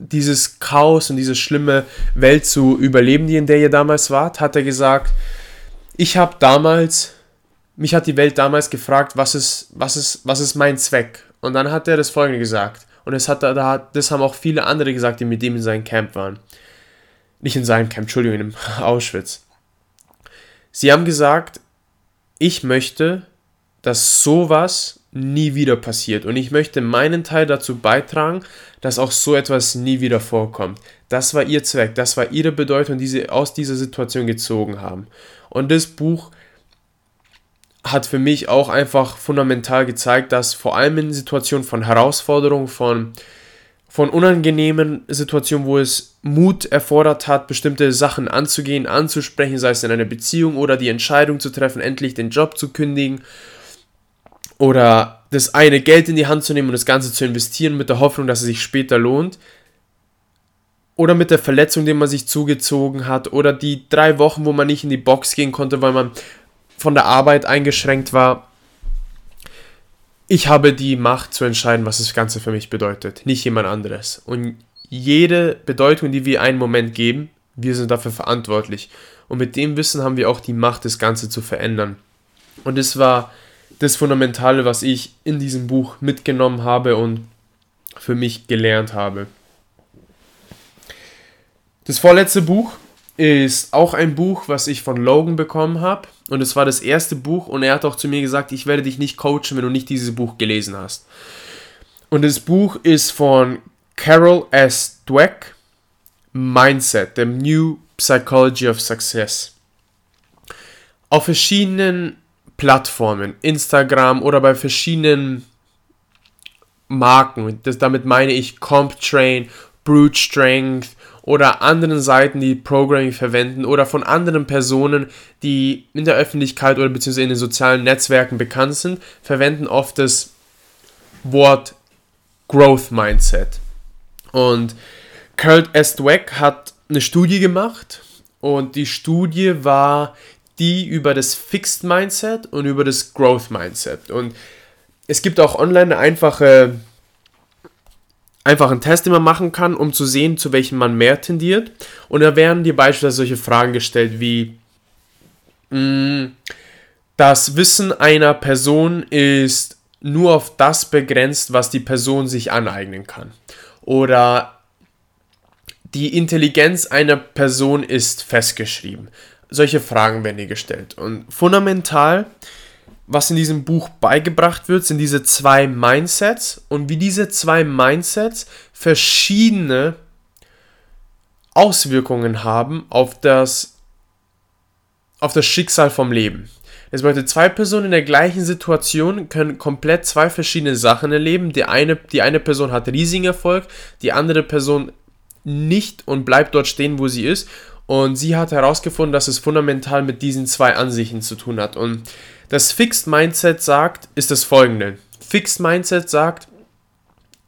dieses Chaos und diese schlimme Welt zu überleben, die in der ihr damals wart, hat er gesagt, ich habe damals, mich hat die Welt damals gefragt, was ist, was ist, was ist mein Zweck? Und dann hat er das folgende gesagt. Und das, hat, das haben auch viele andere gesagt, die mit ihm in seinem Camp waren. Nicht in seinem Camp, Entschuldigung, in Auschwitz. Sie haben gesagt, ich möchte, dass sowas nie wieder passiert. Und ich möchte meinen Teil dazu beitragen, dass auch so etwas nie wieder vorkommt. Das war ihr Zweck, das war ihre Bedeutung, die sie aus dieser Situation gezogen haben. Und das Buch hat für mich auch einfach fundamental gezeigt, dass vor allem in Situationen von Herausforderungen, von, von unangenehmen Situationen, wo es Mut erfordert hat, bestimmte Sachen anzugehen, anzusprechen, sei es in einer Beziehung oder die Entscheidung zu treffen, endlich den Job zu kündigen oder das eine Geld in die Hand zu nehmen und das Ganze zu investieren mit der Hoffnung, dass es sich später lohnt. Oder mit der Verletzung, die man sich zugezogen hat. Oder die drei Wochen, wo man nicht in die Box gehen konnte, weil man von der Arbeit eingeschränkt war. Ich habe die Macht zu entscheiden, was das Ganze für mich bedeutet, nicht jemand anderes. Und jede Bedeutung, die wir einen Moment geben, wir sind dafür verantwortlich. Und mit dem Wissen haben wir auch die Macht, das Ganze zu verändern. Und es war das Fundamentale, was ich in diesem Buch mitgenommen habe und für mich gelernt habe. Das vorletzte Buch ist auch ein Buch, was ich von Logan bekommen habe. Und es war das erste Buch und er hat auch zu mir gesagt, ich werde dich nicht coachen, wenn du nicht dieses Buch gelesen hast. Und das Buch ist von Carol S. Dweck, Mindset, The New Psychology of Success. Auf verschiedenen Plattformen, Instagram oder bei verschiedenen Marken. Das, damit meine ich CompTrain, Brute Strength oder anderen Seiten, die Programming verwenden oder von anderen Personen, die in der Öffentlichkeit oder beziehungsweise in den sozialen Netzwerken bekannt sind, verwenden oft das Wort Growth Mindset. Und Kurt S. Dweck hat eine Studie gemacht und die Studie war die über das Fixed Mindset und über das Growth Mindset. Und es gibt auch online eine einfache, einfachen Test, den man machen kann, um zu sehen, zu welchem man mehr tendiert. Und da werden dir beispielsweise solche Fragen gestellt wie, mm, das Wissen einer Person ist nur auf das begrenzt, was die Person sich aneignen kann. Oder die Intelligenz einer Person ist festgeschrieben solche Fragen werden dir gestellt. Und fundamental, was in diesem Buch beigebracht wird, sind diese zwei Mindsets und wie diese zwei Mindsets verschiedene Auswirkungen haben auf das, auf das Schicksal vom Leben. Das bedeutet, zwei Personen in der gleichen Situation können komplett zwei verschiedene Sachen erleben. Die eine, die eine Person hat riesigen Erfolg, die andere Person nicht und bleibt dort stehen, wo sie ist. Und sie hat herausgefunden, dass es fundamental mit diesen zwei Ansichten zu tun hat. Und das Fixed Mindset sagt, ist das folgende. Fixed Mindset sagt,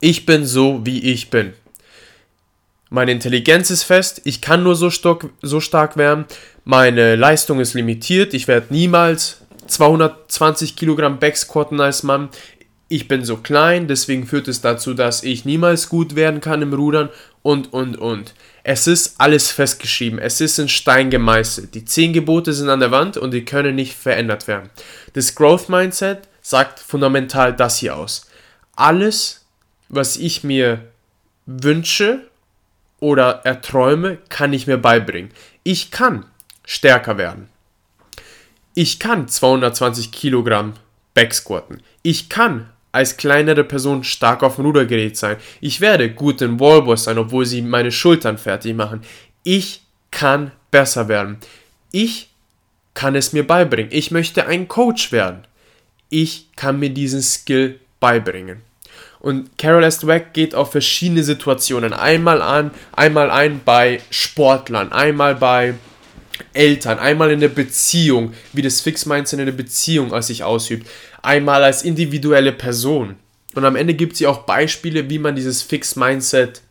ich bin so, wie ich bin. Meine Intelligenz ist fest, ich kann nur so, stock, so stark werden, meine Leistung ist limitiert, ich werde niemals 220 Kilogramm Backsquatten als Mann, ich bin so klein, deswegen führt es dazu, dass ich niemals gut werden kann im Rudern und, und, und. Es ist alles festgeschrieben, es ist in Stein gemeißelt. Die zehn Gebote sind an der Wand und die können nicht verändert werden. Das Growth Mindset sagt fundamental das hier aus. Alles, was ich mir wünsche oder erträume, kann ich mir beibringen. Ich kann stärker werden. Ich kann 220 Kilogramm Backsquatten. Ich kann als kleinere Person stark auf dem Rudergerät sein. Ich werde gut in Wallboard sein, obwohl sie meine Schultern fertig machen. Ich kann besser werden. Ich kann es mir beibringen. Ich möchte ein Coach werden. Ich kann mir diesen Skill beibringen. Und Carol S. Dweck geht auf verschiedene Situationen einmal an, einmal ein bei Sportlern, einmal bei Eltern, einmal in der Beziehung, wie das Fix-Mindset in der Beziehung als sich ausübt, einmal als individuelle Person. Und am Ende gibt sie auch Beispiele, wie man dieses Fix-Mindset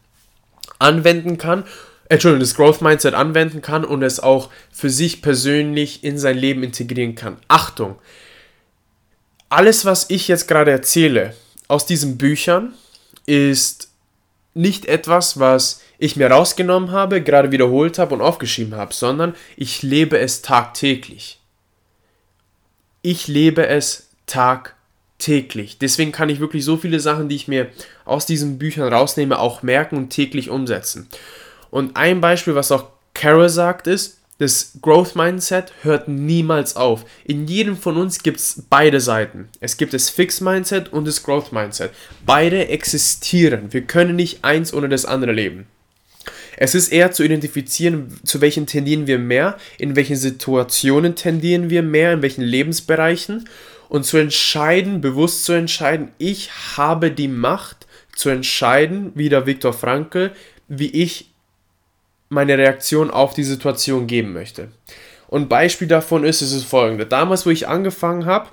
anwenden kann, Entschuldigung, das Growth-Mindset anwenden kann und es auch für sich persönlich in sein Leben integrieren kann. Achtung! Alles, was ich jetzt gerade erzähle, aus diesen Büchern ist nicht etwas, was ich mir rausgenommen habe, gerade wiederholt habe und aufgeschrieben habe, sondern ich lebe es tagtäglich. Ich lebe es tagtäglich. Deswegen kann ich wirklich so viele Sachen, die ich mir aus diesen Büchern rausnehme, auch merken und täglich umsetzen. Und ein Beispiel, was auch Carol sagt, ist, das Growth Mindset hört niemals auf. In jedem von uns gibt es beide Seiten. Es gibt das Fix Mindset und das Growth Mindset. Beide existieren. Wir können nicht eins ohne das andere leben. Es ist eher zu identifizieren, zu welchen tendieren wir mehr, in welchen Situationen tendieren wir mehr, in welchen Lebensbereichen und zu entscheiden, bewusst zu entscheiden, ich habe die Macht zu entscheiden, wie der Viktor Frankl, wie ich meine Reaktion auf die Situation geben möchte. Und Beispiel davon ist, es ist folgende. Damals, wo ich angefangen habe,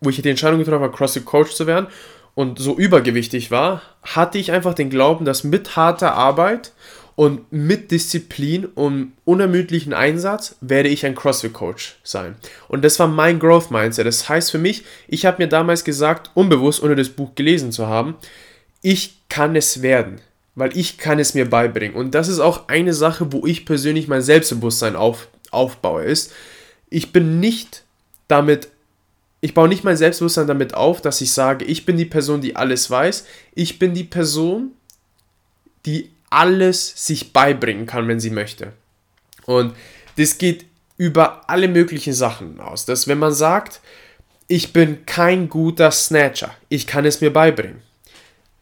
wo ich die Entscheidung getroffen habe, CrossFit Coach zu werden und so übergewichtig war, hatte ich einfach den Glauben, dass mit harter Arbeit und mit Disziplin und unermüdlichen Einsatz werde ich ein CrossFit Coach sein. Und das war mein Growth Mindset. Das heißt für mich, ich habe mir damals gesagt, unbewusst, ohne das Buch gelesen zu haben, ich kann es werden weil ich kann es mir beibringen. Und das ist auch eine Sache, wo ich persönlich mein Selbstbewusstsein auf, aufbaue, ist, ich bin nicht damit, ich baue nicht mein Selbstbewusstsein damit auf, dass ich sage, ich bin die Person, die alles weiß. Ich bin die Person, die alles sich beibringen kann, wenn sie möchte. Und das geht über alle möglichen Sachen aus. Dass wenn man sagt, ich bin kein guter Snatcher, ich kann es mir beibringen.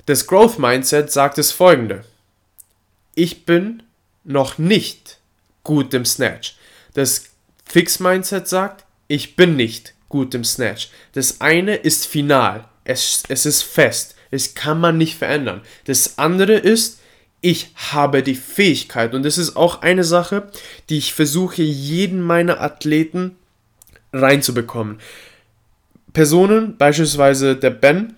Das Growth Mindset sagt das folgende. Ich bin noch nicht gut im Snatch. Das Fix Mindset sagt, ich bin nicht gut im Snatch. Das eine ist final. Es, es ist fest. Es kann man nicht verändern. Das andere ist, ich habe die Fähigkeit. Und das ist auch eine Sache, die ich versuche, jeden meiner Athleten reinzubekommen. Personen, beispielsweise der Ben,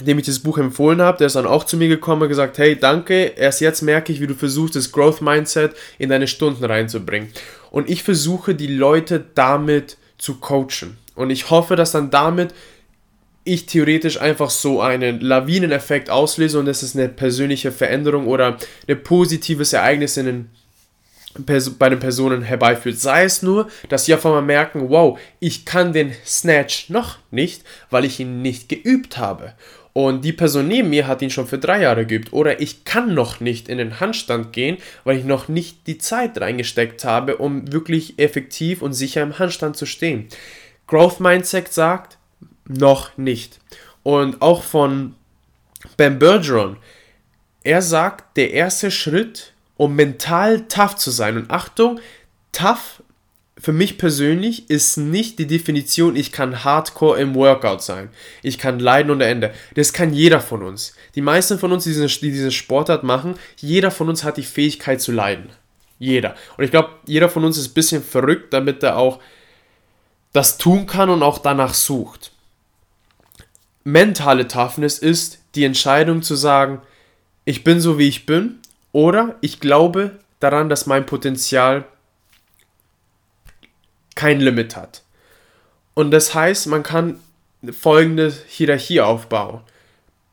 dem ich das Buch empfohlen habe, der ist dann auch zu mir gekommen und gesagt, hey, danke, erst jetzt merke ich, wie du versuchst, das Growth Mindset in deine Stunden reinzubringen. Und ich versuche, die Leute damit zu coachen. Und ich hoffe, dass dann damit ich theoretisch einfach so einen Lawineneffekt auslöse und es ist eine persönliche Veränderung oder ein positives Ereignis in den bei den Personen herbeiführt. Sei es nur, dass sie auf einmal merken, wow, ich kann den Snatch noch nicht, weil ich ihn nicht geübt habe. Und die Person neben mir hat ihn schon für drei Jahre geübt. Oder ich kann noch nicht in den Handstand gehen, weil ich noch nicht die Zeit reingesteckt habe, um wirklich effektiv und sicher im Handstand zu stehen. Growth Mindset sagt, noch nicht. Und auch von Ben Bergeron, er sagt, der erste Schritt, um mental tough zu sein. Und Achtung, tough für mich persönlich ist nicht die Definition, ich kann hardcore im Workout sein. Ich kann leiden ohne Ende. Das kann jeder von uns. Die meisten von uns, die diese, die diese Sportart machen, jeder von uns hat die Fähigkeit zu leiden. Jeder. Und ich glaube, jeder von uns ist ein bisschen verrückt, damit er auch das tun kann und auch danach sucht. Mentale Toughness ist die Entscheidung zu sagen, ich bin so wie ich bin oder ich glaube daran, dass mein Potenzial kein Limit hat. Und das heißt, man kann folgende Hierarchie aufbauen.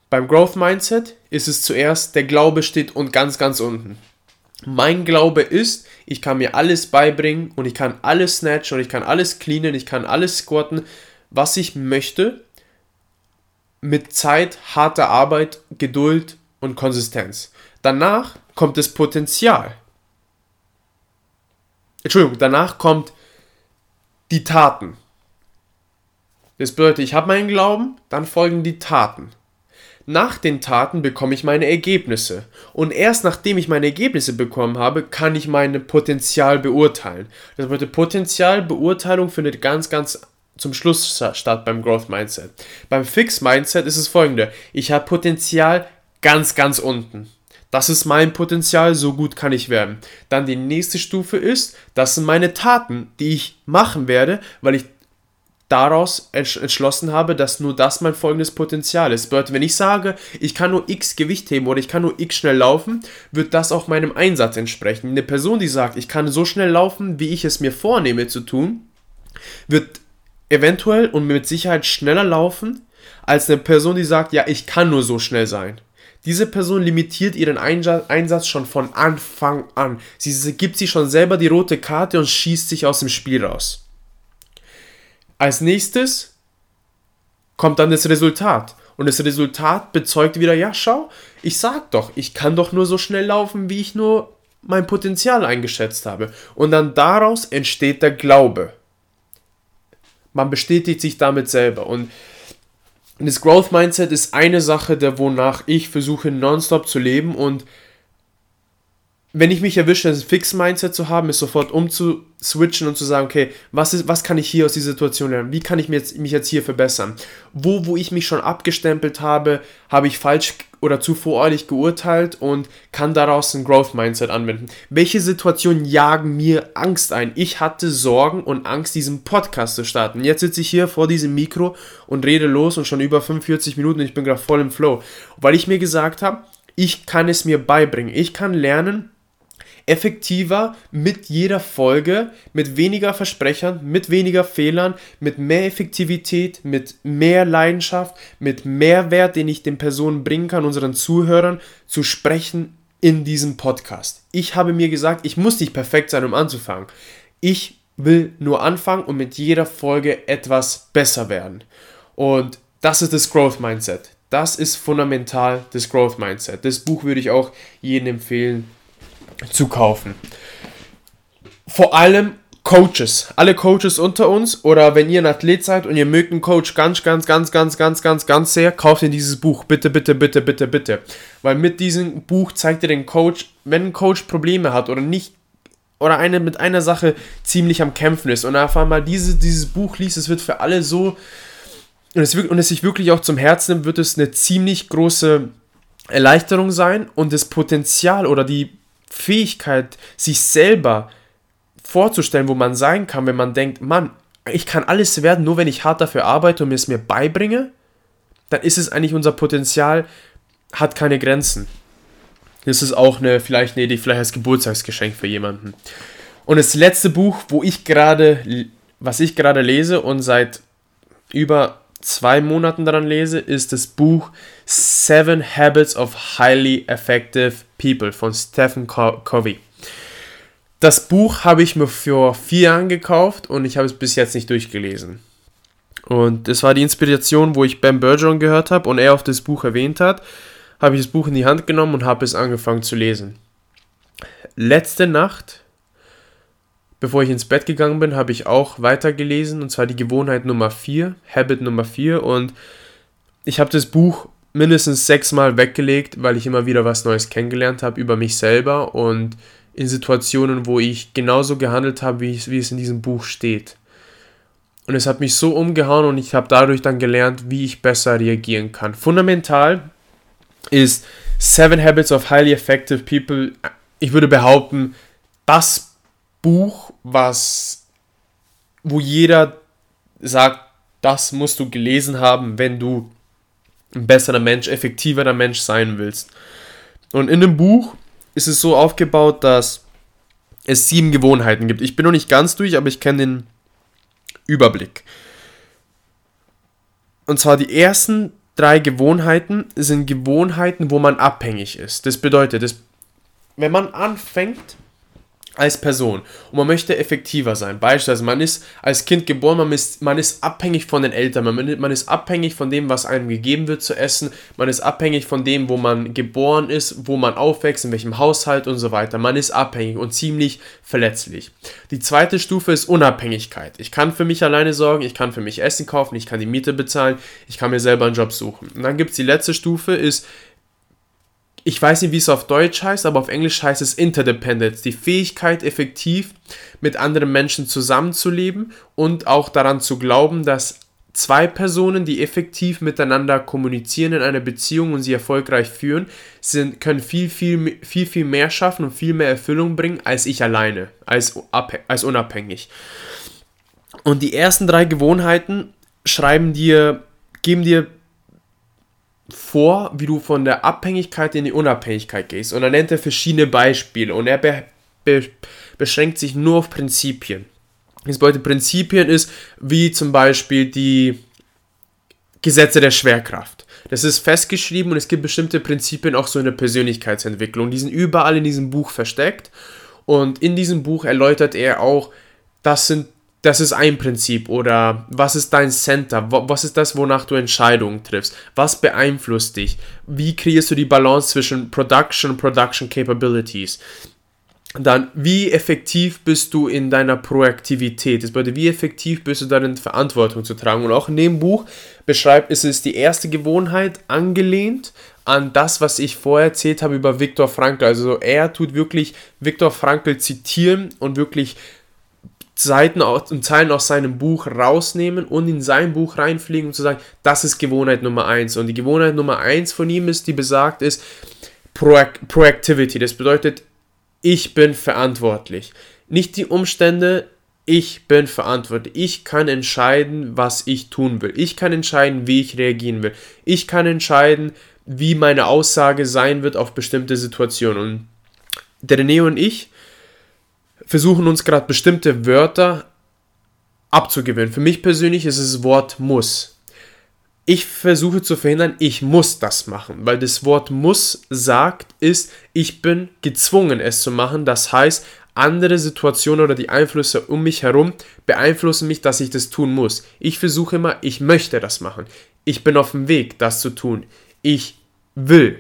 Beim Growth Mindset ist es zuerst, der Glaube steht und ganz, ganz unten. Mein Glaube ist, ich kann mir alles beibringen und ich kann alles snatchen und ich kann alles cleanen, ich kann alles squatten, was ich möchte, mit Zeit, harter Arbeit, Geduld und Konsistenz. Danach kommt das Potenzial. Entschuldigung, danach kommt die Taten. Das bedeutet, ich habe meinen Glauben, dann folgen die Taten. Nach den Taten bekomme ich meine Ergebnisse. Und erst nachdem ich meine Ergebnisse bekommen habe, kann ich mein Potenzial beurteilen. Das bedeutet, Potenzialbeurteilung findet ganz, ganz zum Schluss statt beim Growth Mindset. Beim Fix Mindset ist es folgende. Ich habe Potenzial ganz, ganz unten. Das ist mein Potenzial, so gut kann ich werden. Dann die nächste Stufe ist, das sind meine Taten, die ich machen werde, weil ich daraus entschlossen habe, dass nur das mein folgendes Potenzial ist. Bedeutet, wenn ich sage, ich kann nur x Gewicht heben oder ich kann nur x schnell laufen, wird das auch meinem Einsatz entsprechen. Eine Person, die sagt, ich kann so schnell laufen, wie ich es mir vornehme zu tun, wird eventuell und mit Sicherheit schneller laufen, als eine Person, die sagt, ja, ich kann nur so schnell sein. Diese Person limitiert ihren Einsatz schon von Anfang an. Sie gibt sich schon selber die rote Karte und schießt sich aus dem Spiel raus. Als nächstes kommt dann das Resultat. Und das Resultat bezeugt wieder, ja, schau, ich sag doch, ich kann doch nur so schnell laufen, wie ich nur mein Potenzial eingeschätzt habe. Und dann daraus entsteht der Glaube. Man bestätigt sich damit selber. Und das Growth Mindset ist eine Sache, der wonach ich versuche nonstop zu leben und wenn ich mich erwische, ein Fix-Mindset zu haben, ist sofort umzuswitchen und zu sagen, okay, was, ist, was kann ich hier aus dieser Situation lernen? Wie kann ich mich jetzt, mich jetzt hier verbessern? Wo, wo ich mich schon abgestempelt habe, habe ich falsch oder zu voreilig geurteilt und kann daraus ein Growth-Mindset anwenden. Welche Situationen jagen mir Angst ein? Ich hatte Sorgen und Angst, diesen Podcast zu starten. Jetzt sitze ich hier vor diesem Mikro und rede los und schon über 45 Minuten ich bin gerade voll im Flow. Weil ich mir gesagt habe, ich kann es mir beibringen. Ich kann lernen, effektiver mit jeder Folge, mit weniger Versprechern, mit weniger Fehlern, mit mehr Effektivität, mit mehr Leidenschaft, mit mehr Wert, den ich den Personen bringen kann, unseren Zuhörern, zu sprechen in diesem Podcast. Ich habe mir gesagt, ich muss nicht perfekt sein, um anzufangen. Ich will nur anfangen und mit jeder Folge etwas besser werden. Und das ist das Growth Mindset. Das ist fundamental das Growth Mindset. Das Buch würde ich auch jedem empfehlen, zu kaufen. Vor allem Coaches, alle Coaches unter uns oder wenn ihr ein Athlet seid und ihr mögt einen Coach ganz, ganz, ganz, ganz, ganz, ganz, ganz sehr, kauft ihr dieses Buch. Bitte, bitte, bitte, bitte, bitte. Weil mit diesem Buch zeigt ihr den Coach, wenn ein Coach Probleme hat oder nicht oder eine mit einer Sache ziemlich am Kämpfen ist und einfach mal diese, dieses Buch liest, es wird für alle so und es, und es sich wirklich auch zum Herzen nimmt, wird es eine ziemlich große Erleichterung sein und das Potenzial oder die Fähigkeit, sich selber vorzustellen, wo man sein kann, wenn man denkt, Mann, ich kann alles werden, nur wenn ich hart dafür arbeite und mir es mir beibringe, dann ist es eigentlich unser Potenzial, hat keine Grenzen. Das ist auch eine, vielleicht eine Idee, vielleicht als Geburtstagsgeschenk für jemanden. Und das letzte Buch, wo ich gerade, was ich gerade lese und seit über zwei Monaten daran lese, ist das Buch Seven Habits of Highly Effective People von Stephen Covey. Das Buch habe ich mir vor vier Jahren gekauft und ich habe es bis jetzt nicht durchgelesen. Und das war die Inspiration, wo ich Ben Bergeron gehört habe und er auf das Buch erwähnt hat, habe ich das Buch in die Hand genommen und habe es angefangen zu lesen. Letzte Nacht Bevor ich ins Bett gegangen bin, habe ich auch weitergelesen, und zwar die Gewohnheit Nummer 4, Habit Nummer 4. Und ich habe das Buch mindestens sechsmal weggelegt, weil ich immer wieder was Neues kennengelernt habe über mich selber und in Situationen, wo ich genauso gehandelt habe, wie, wie es in diesem Buch steht. Und es hat mich so umgehauen und ich habe dadurch dann gelernt, wie ich besser reagieren kann. Fundamental ist Seven Habits of Highly Effective People, ich würde behaupten, das Buch, was, wo jeder sagt, das musst du gelesen haben, wenn du ein besserer Mensch, effektiverer Mensch sein willst. Und in dem Buch ist es so aufgebaut, dass es sieben Gewohnheiten gibt. Ich bin noch nicht ganz durch, aber ich kenne den Überblick. Und zwar die ersten drei Gewohnheiten sind Gewohnheiten, wo man abhängig ist. Das bedeutet, das, wenn man anfängt, als Person und man möchte effektiver sein. Beispielsweise, man ist als Kind geboren, man ist, man ist abhängig von den Eltern, man, man ist abhängig von dem, was einem gegeben wird zu essen, man ist abhängig von dem, wo man geboren ist, wo man aufwächst, in welchem Haushalt und so weiter. Man ist abhängig und ziemlich verletzlich. Die zweite Stufe ist Unabhängigkeit. Ich kann für mich alleine sorgen, ich kann für mich Essen kaufen, ich kann die Miete bezahlen, ich kann mir selber einen Job suchen. Und dann gibt es die letzte Stufe, ist ich weiß nicht, wie es auf Deutsch heißt, aber auf Englisch heißt es Interdependence, die Fähigkeit, effektiv mit anderen Menschen zusammenzuleben und auch daran zu glauben, dass zwei Personen, die effektiv miteinander kommunizieren in einer Beziehung und sie erfolgreich führen, sind, können viel, viel, viel, viel mehr schaffen und viel mehr Erfüllung bringen als ich alleine, als, als unabhängig. Und die ersten drei Gewohnheiten schreiben dir, geben dir vor, wie du von der Abhängigkeit in die Unabhängigkeit gehst. Und dann nennt er verschiedene Beispiele und er be be beschränkt sich nur auf Prinzipien. Das bedeutet, Prinzipien ist wie zum Beispiel die Gesetze der Schwerkraft. Das ist festgeschrieben und es gibt bestimmte Prinzipien auch so in der Persönlichkeitsentwicklung. Die sind überall in diesem Buch versteckt. Und in diesem Buch erläutert er auch, das sind das ist ein Prinzip oder was ist dein Center? Was ist das, wonach du Entscheidungen triffst? Was beeinflusst dich? Wie kreierst du die Balance zwischen Production und Production Capabilities? Dann, wie effektiv bist du in deiner Proaktivität? Das bedeutet, wie effektiv bist du darin, Verantwortung zu tragen? Und auch in dem Buch beschreibt, ist es die erste Gewohnheit angelehnt an das, was ich vorher erzählt habe über Viktor Frankl. Also er tut wirklich Viktor Frankl zitieren und wirklich Seiten und Zeilen aus seinem Buch rausnehmen und in sein Buch reinfliegen und zu sagen, das ist Gewohnheit Nummer 1. Und die Gewohnheit Nummer 1 von ihm ist, die besagt ist Proact Proactivity. Das bedeutet, ich bin verantwortlich. Nicht die Umstände, ich bin verantwortlich. Ich kann entscheiden, was ich tun will. Ich kann entscheiden, wie ich reagieren will. Ich kann entscheiden, wie meine Aussage sein wird auf bestimmte Situationen. Und der René und ich, versuchen uns gerade bestimmte Wörter abzugewöhnen. Für mich persönlich ist es das Wort muss. Ich versuche zu verhindern, ich muss das machen, weil das Wort muss sagt, ist, ich bin gezwungen es zu machen. Das heißt, andere Situationen oder die Einflüsse um mich herum beeinflussen mich, dass ich das tun muss. Ich versuche immer, ich möchte das machen. Ich bin auf dem Weg, das zu tun. Ich will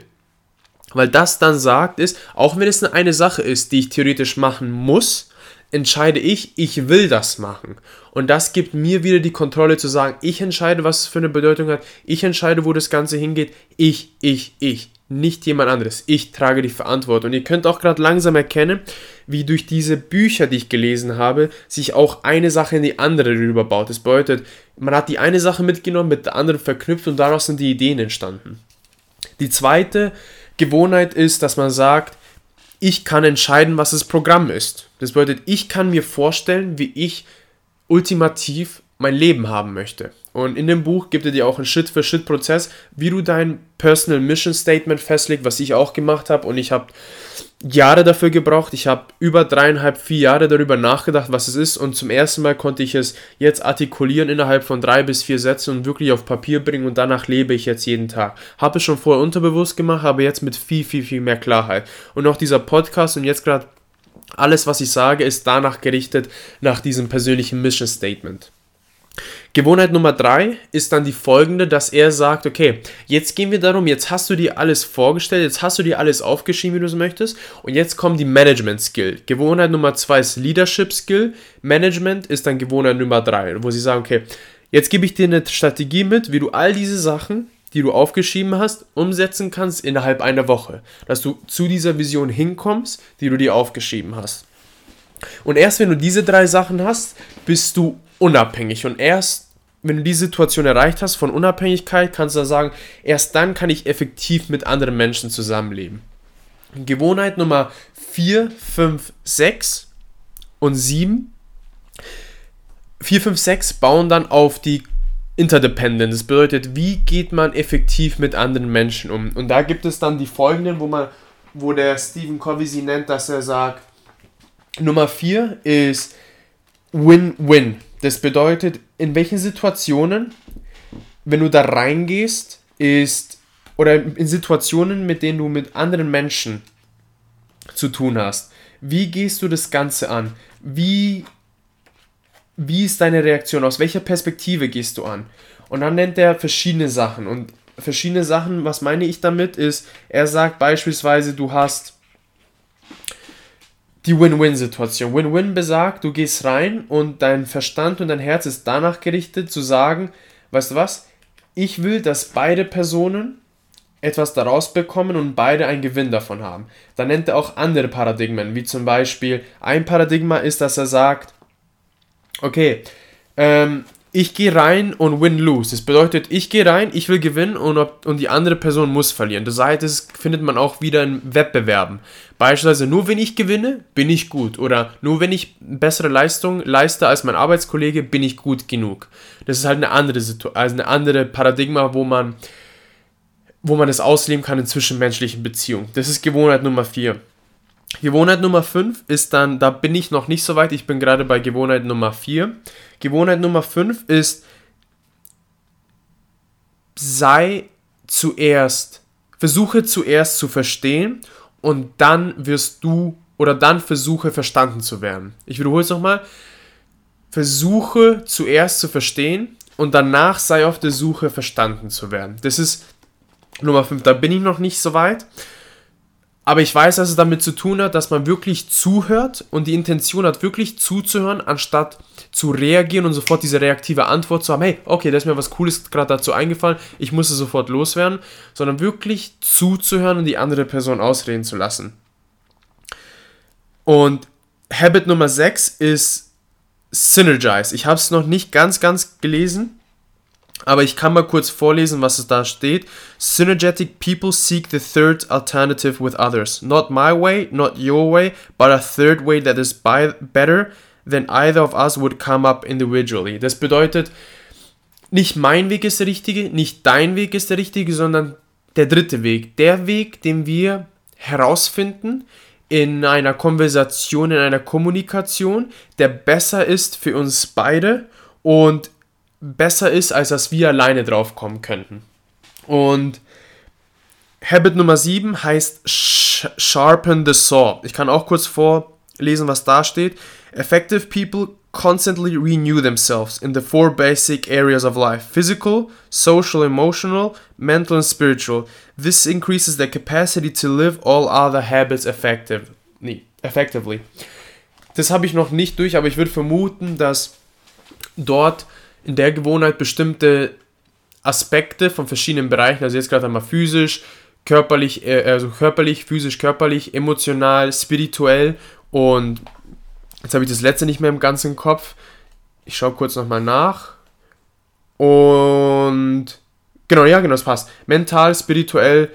weil das dann sagt ist, auch wenn es eine Sache ist, die ich theoretisch machen muss, entscheide ich, ich will das machen. Und das gibt mir wieder die Kontrolle zu sagen, ich entscheide, was es für eine Bedeutung hat, ich entscheide, wo das Ganze hingeht, ich, ich, ich, nicht jemand anderes. Ich trage die Verantwortung. Und ihr könnt auch gerade langsam erkennen, wie durch diese Bücher, die ich gelesen habe, sich auch eine Sache in die andere rüberbaut. Das bedeutet, man hat die eine Sache mitgenommen, mit der anderen verknüpft und daraus sind die Ideen entstanden. Die zweite Gewohnheit ist, dass man sagt, ich kann entscheiden, was das Programm ist. Das bedeutet, ich kann mir vorstellen, wie ich ultimativ mein Leben haben möchte. Und in dem Buch gibt er dir auch einen Schritt-für-Schritt-Prozess, wie du dein Personal Mission Statement festlegst, was ich auch gemacht habe. Und ich habe Jahre dafür gebraucht. Ich habe über dreieinhalb, vier Jahre darüber nachgedacht, was es ist. Und zum ersten Mal konnte ich es jetzt artikulieren innerhalb von drei bis vier Sätzen und wirklich auf Papier bringen. Und danach lebe ich jetzt jeden Tag. Habe es schon vorher unterbewusst gemacht, aber jetzt mit viel, viel, viel mehr Klarheit. Und auch dieser Podcast und jetzt gerade alles, was ich sage, ist danach gerichtet nach diesem persönlichen Mission Statement. Gewohnheit Nummer drei ist dann die folgende, dass er sagt, okay, jetzt gehen wir darum, jetzt hast du dir alles vorgestellt, jetzt hast du dir alles aufgeschrieben, wie du es möchtest, und jetzt kommt die Management Skill. Gewohnheit Nummer zwei ist Leadership Skill, Management ist dann Gewohnheit Nummer drei, wo sie sagen, okay, jetzt gebe ich dir eine Strategie mit, wie du all diese Sachen, die du aufgeschrieben hast, umsetzen kannst innerhalb einer Woche, dass du zu dieser Vision hinkommst, die du dir aufgeschrieben hast. Und erst wenn du diese drei Sachen hast, bist du unabhängig. Und erst, wenn du die Situation erreicht hast von Unabhängigkeit, kannst du sagen, erst dann kann ich effektiv mit anderen Menschen zusammenleben. Gewohnheit Nummer 4, 5, 6 und 7. 4, 5, 6 bauen dann auf die Interdependence. Das bedeutet, wie geht man effektiv mit anderen Menschen um? Und da gibt es dann die folgenden, wo man, wo der Stephen Covey sie nennt, dass er sagt, Nummer 4 ist Win-Win. Das bedeutet, in welchen Situationen, wenn du da reingehst, ist, oder in Situationen, mit denen du mit anderen Menschen zu tun hast. Wie gehst du das Ganze an? Wie, wie ist deine Reaktion? Aus welcher Perspektive gehst du an? Und dann nennt er verschiedene Sachen. Und verschiedene Sachen, was meine ich damit, ist, er sagt beispielsweise, du hast die Win-Win-Situation. Win-Win besagt, du gehst rein und dein Verstand und dein Herz ist danach gerichtet, zu sagen, weißt du was, ich will, dass beide Personen etwas daraus bekommen und beide einen Gewinn davon haben. Dann nennt er auch andere Paradigmen, wie zum Beispiel ein Paradigma ist, dass er sagt, okay, ähm, ich gehe rein und win-lose. Das bedeutet, ich gehe rein, ich will gewinnen und, ob, und die andere Person muss verlieren. Das heißt, das findet man auch wieder in Wettbewerben. Beispielsweise, nur wenn ich gewinne, bin ich gut. Oder nur wenn ich bessere Leistung leiste als mein Arbeitskollege, bin ich gut genug. Das ist halt eine andere Situation, also eine andere Paradigma, wo man, wo man das ausleben kann in zwischenmenschlichen Beziehungen. Das ist Gewohnheit Nummer 4. Gewohnheit Nummer 5 ist dann, da bin ich noch nicht so weit, ich bin gerade bei Gewohnheit Nummer 4. Gewohnheit Nummer 5 ist, sei zuerst, versuche zuerst zu verstehen und dann wirst du oder dann versuche verstanden zu werden. Ich wiederhole es nochmal. Versuche zuerst zu verstehen und danach sei auf der Suche verstanden zu werden. Das ist Nummer 5. Da bin ich noch nicht so weit. Aber ich weiß, dass es damit zu tun hat, dass man wirklich zuhört und die Intention hat, wirklich zuzuhören, anstatt zu reagieren und sofort diese reaktive Antwort zu haben, hey, okay, da ist mir was Cooles gerade dazu eingefallen, ich muss es sofort loswerden, sondern wirklich zuzuhören und die andere Person ausreden zu lassen. Und Habit Nummer 6 ist Synergize. Ich habe es noch nicht ganz, ganz gelesen, aber ich kann mal kurz vorlesen, was es da steht. Synergetic people seek the third alternative with others. Not my way, not your way, but a third way that is better than either of us would come up individually. Das bedeutet, nicht mein Weg ist der richtige, nicht dein Weg ist der richtige, sondern der dritte Weg. Der Weg, den wir herausfinden in einer Konversation, in einer Kommunikation, der besser ist für uns beide und besser ist, als dass wir alleine drauf kommen könnten. Und Habit Nummer 7 heißt Sharpen the Saw. Ich kann auch kurz vorlesen, was da steht. Effective people constantly renew themselves in the four basic areas of life physical, social, emotional, mental, and spiritual. This increases their capacity to live all other habits effective, effectively. Das habe ich noch nicht durch, aber ich würde vermuten, dass dort in der Gewohnheit bestimmte Aspekte von verschiedenen Bereichen, also jetzt gerade einmal physisch, körperlich, äh, also körperlich, physisch, körperlich, emotional, spirituell und jetzt habe ich das letzte nicht mehr im ganzen Kopf. Ich schaue kurz nochmal nach. Und genau, ja, genau, das passt. Mental, spirituell,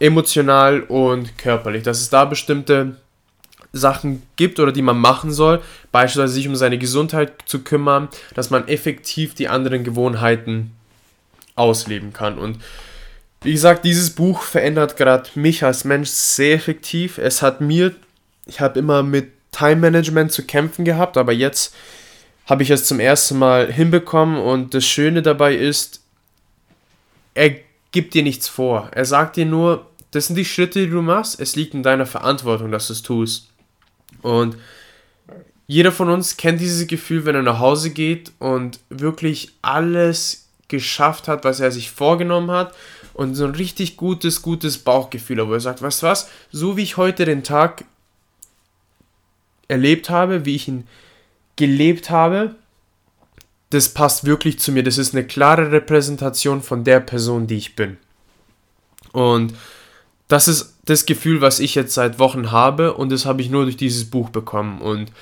emotional und körperlich. Dass es da bestimmte Sachen gibt oder die man machen soll, beispielsweise sich um seine Gesundheit zu kümmern, dass man effektiv die anderen Gewohnheiten ausleben kann. Und wie gesagt, dieses Buch verändert gerade mich als Mensch sehr effektiv. Es hat mir, ich habe immer mit Time Management zu kämpfen gehabt, aber jetzt habe ich es zum ersten Mal hinbekommen und das Schöne dabei ist, er gibt dir nichts vor. Er sagt dir nur, das sind die Schritte, die du machst, es liegt in deiner Verantwortung, dass du es tust. Und jeder von uns kennt dieses Gefühl, wenn er nach Hause geht und wirklich alles geschafft hat, was er sich vorgenommen hat und so ein richtig gutes, gutes Bauchgefühl, wo er sagt, du was, so wie ich heute den Tag erlebt habe, wie ich ihn gelebt habe, das passt wirklich zu mir. Das ist eine klare Repräsentation von der Person, die ich bin. Und das ist das Gefühl, was ich jetzt seit Wochen habe und das habe ich nur durch dieses Buch bekommen und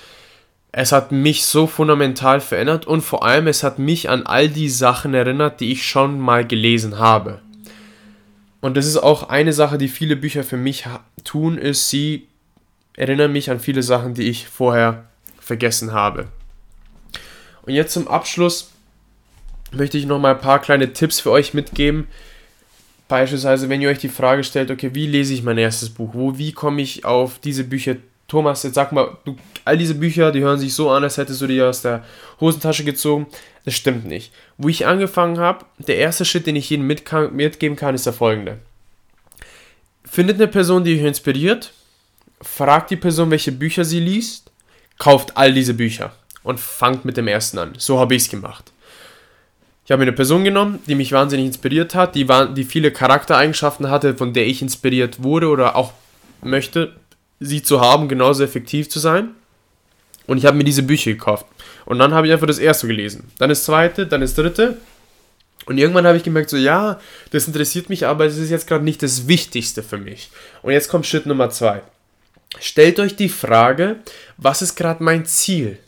es hat mich so fundamental verändert und vor allem es hat mich an all die Sachen erinnert, die ich schon mal gelesen habe. Und das ist auch eine Sache, die viele Bücher für mich tun, ist, sie erinnern mich an viele Sachen, die ich vorher vergessen habe. Und jetzt zum Abschluss möchte ich noch mal ein paar kleine Tipps für euch mitgeben, Beispielsweise, wenn ihr euch die Frage stellt, okay, wie lese ich mein erstes Buch? Wo, wie komme ich auf diese Bücher? Thomas, jetzt sag mal, du, all diese Bücher, die hören sich so an, als hättest du die aus der Hosentasche gezogen. Das stimmt nicht. Wo ich angefangen habe, der erste Schritt, den ich jedem mitgeben kann, ist der folgende. Findet eine Person, die euch inspiriert, fragt die Person, welche Bücher sie liest, kauft all diese Bücher und fangt mit dem ersten an. So habe ich es gemacht. Ich habe mir eine Person genommen, die mich wahnsinnig inspiriert hat, die, die viele Charaktereigenschaften hatte, von der ich inspiriert wurde oder auch möchte, sie zu haben, genauso effektiv zu sein. Und ich habe mir diese Bücher gekauft. Und dann habe ich einfach das erste gelesen. Dann das zweite, dann das dritte. Und irgendwann habe ich gemerkt, so ja, das interessiert mich, aber es ist jetzt gerade nicht das Wichtigste für mich. Und jetzt kommt Schritt Nummer zwei. Stellt euch die Frage, was ist gerade mein Ziel?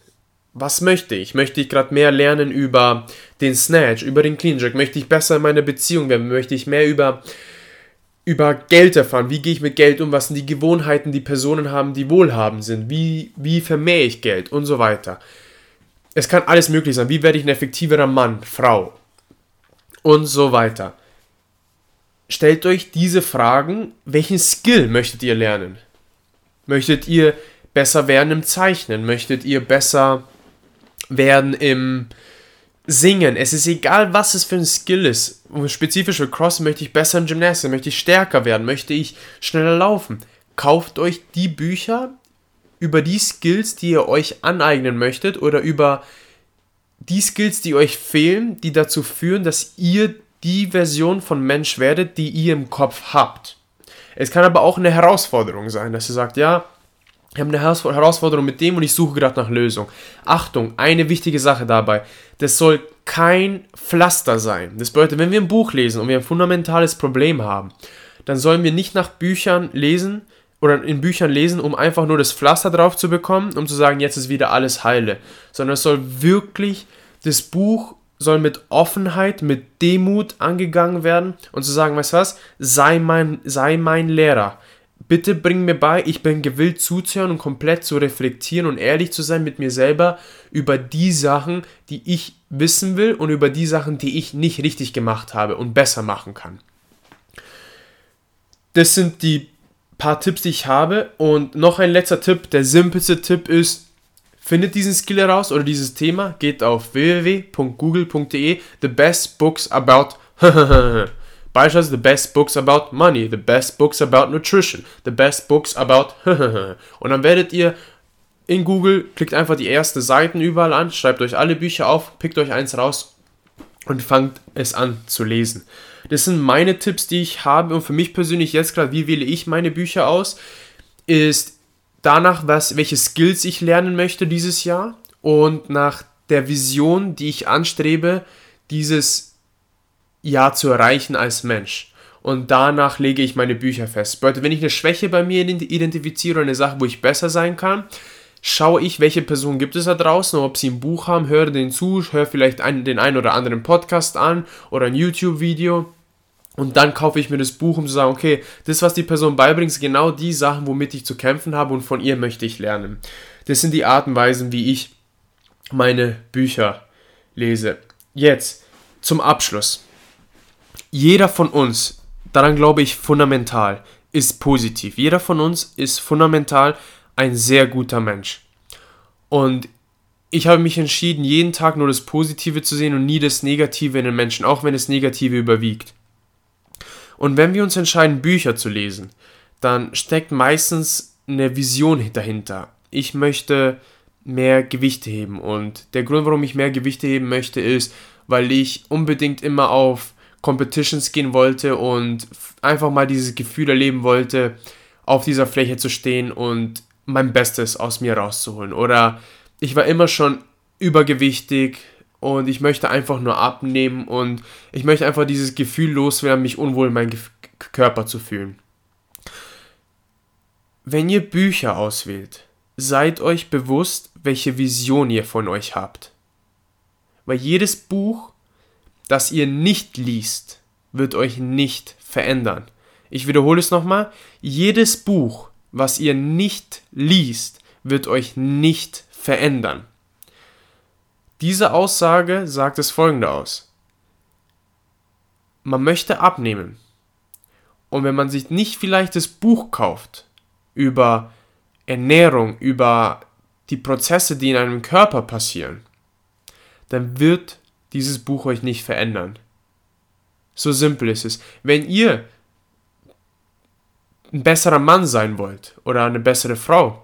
Was möchte ich? Möchte ich gerade mehr lernen über den Snatch, über den Clean Jerk? Möchte ich besser in meiner Beziehung werden? Möchte ich mehr über, über Geld erfahren? Wie gehe ich mit Geld um? Was sind die Gewohnheiten, die Personen haben, die wohlhabend sind? Wie, wie vermehre ich Geld? Und so weiter. Es kann alles möglich sein. Wie werde ich ein effektiverer Mann, Frau? Und so weiter. Stellt euch diese Fragen, welchen Skill möchtet ihr lernen? Möchtet ihr besser werden im Zeichnen? Möchtet ihr besser werden im Singen. Es ist egal, was es für ein Skill ist. Spezifisch für Cross möchte ich besser in Gymnastik, möchte ich stärker werden, möchte ich schneller laufen. Kauft euch die Bücher über die Skills, die ihr euch aneignen möchtet oder über die Skills, die euch fehlen, die dazu führen, dass ihr die Version von Mensch werdet, die ihr im Kopf habt. Es kann aber auch eine Herausforderung sein, dass ihr sagt, ja, ich habe eine Herausforderung mit dem und ich suche gerade nach Lösung. Achtung, eine wichtige Sache dabei. Das soll kein Pflaster sein. Das bedeutet, wenn wir ein Buch lesen und wir ein fundamentales Problem haben, dann sollen wir nicht nach Büchern lesen oder in Büchern lesen, um einfach nur das Pflaster drauf zu bekommen, um zu sagen, jetzt ist wieder alles heile. Sondern es soll wirklich, das Buch soll mit Offenheit, mit Demut angegangen werden und zu sagen, weißt du was, sei mein, sei mein Lehrer Bitte bring mir bei, ich bin gewillt zuzuhören und komplett zu reflektieren und ehrlich zu sein mit mir selber über die Sachen, die ich wissen will und über die Sachen, die ich nicht richtig gemacht habe und besser machen kann. Das sind die paar Tipps, die ich habe. Und noch ein letzter Tipp, der simpelste Tipp ist, findet diesen Skill heraus oder dieses Thema, geht auf www.google.de, the best books about Beispielsweise the best books about money, the best books about nutrition, the best books about und dann werdet ihr in Google, klickt einfach die erste Seiten überall an, schreibt euch alle Bücher auf, pickt euch eins raus und fangt es an zu lesen. Das sind meine Tipps, die ich habe und für mich persönlich jetzt gerade, wie wähle ich meine Bücher aus, ist danach, was, welche Skills ich lernen möchte dieses Jahr und nach der Vision, die ich anstrebe, dieses ja zu erreichen als Mensch. Und danach lege ich meine Bücher fest. Bedeutet, wenn ich eine Schwäche bei mir identifiziere eine Sache, wo ich besser sein kann, schaue ich, welche Personen gibt es da draußen, ob sie ein Buch haben, höre denen zu, höre vielleicht einen, den einen oder anderen Podcast an oder ein YouTube-Video. Und dann kaufe ich mir das Buch, um zu sagen, okay, das, was die Person beibringt, sind genau die Sachen, womit ich zu kämpfen habe und von ihr möchte ich lernen. Das sind die Arten und Weisen, wie ich meine Bücher lese. Jetzt zum Abschluss jeder von uns, daran glaube ich fundamental, ist positiv. Jeder von uns ist fundamental ein sehr guter Mensch. Und ich habe mich entschieden, jeden Tag nur das Positive zu sehen und nie das Negative in den Menschen, auch wenn das Negative überwiegt. Und wenn wir uns entscheiden, Bücher zu lesen, dann steckt meistens eine Vision dahinter. Ich möchte mehr Gewichte heben. Und der Grund, warum ich mehr Gewichte heben möchte, ist, weil ich unbedingt immer auf Competitions gehen wollte und einfach mal dieses Gefühl erleben wollte, auf dieser Fläche zu stehen und mein Bestes aus mir rauszuholen. Oder ich war immer schon übergewichtig und ich möchte einfach nur abnehmen und ich möchte einfach dieses Gefühl loswerden, mich unwohl in meinem Körper zu fühlen. Wenn ihr Bücher auswählt, seid euch bewusst, welche Vision ihr von euch habt. Weil jedes Buch das ihr nicht liest, wird euch nicht verändern. Ich wiederhole es nochmal. Jedes Buch, was ihr nicht liest, wird euch nicht verändern. Diese Aussage sagt es folgende aus. Man möchte abnehmen. Und wenn man sich nicht vielleicht das Buch kauft über Ernährung, über die Prozesse, die in einem Körper passieren, dann wird dieses Buch euch nicht verändern. So simpel ist es. Wenn ihr ein besserer Mann sein wollt oder eine bessere Frau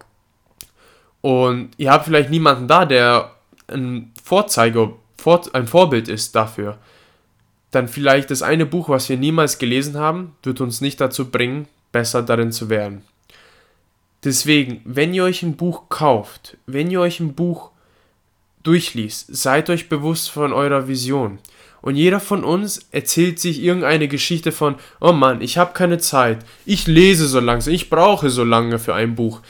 und ihr habt vielleicht niemanden da, der ein Vorzeige, ein Vorbild ist dafür, dann vielleicht das eine Buch, was wir niemals gelesen haben, wird uns nicht dazu bringen, besser darin zu werden. Deswegen, wenn ihr euch ein Buch kauft, wenn ihr euch ein Buch durchliest, seid euch bewusst von eurer Vision. Und jeder von uns erzählt sich irgendeine Geschichte von, oh Mann, ich habe keine Zeit, ich lese so langsam, ich brauche so lange für ein Buch.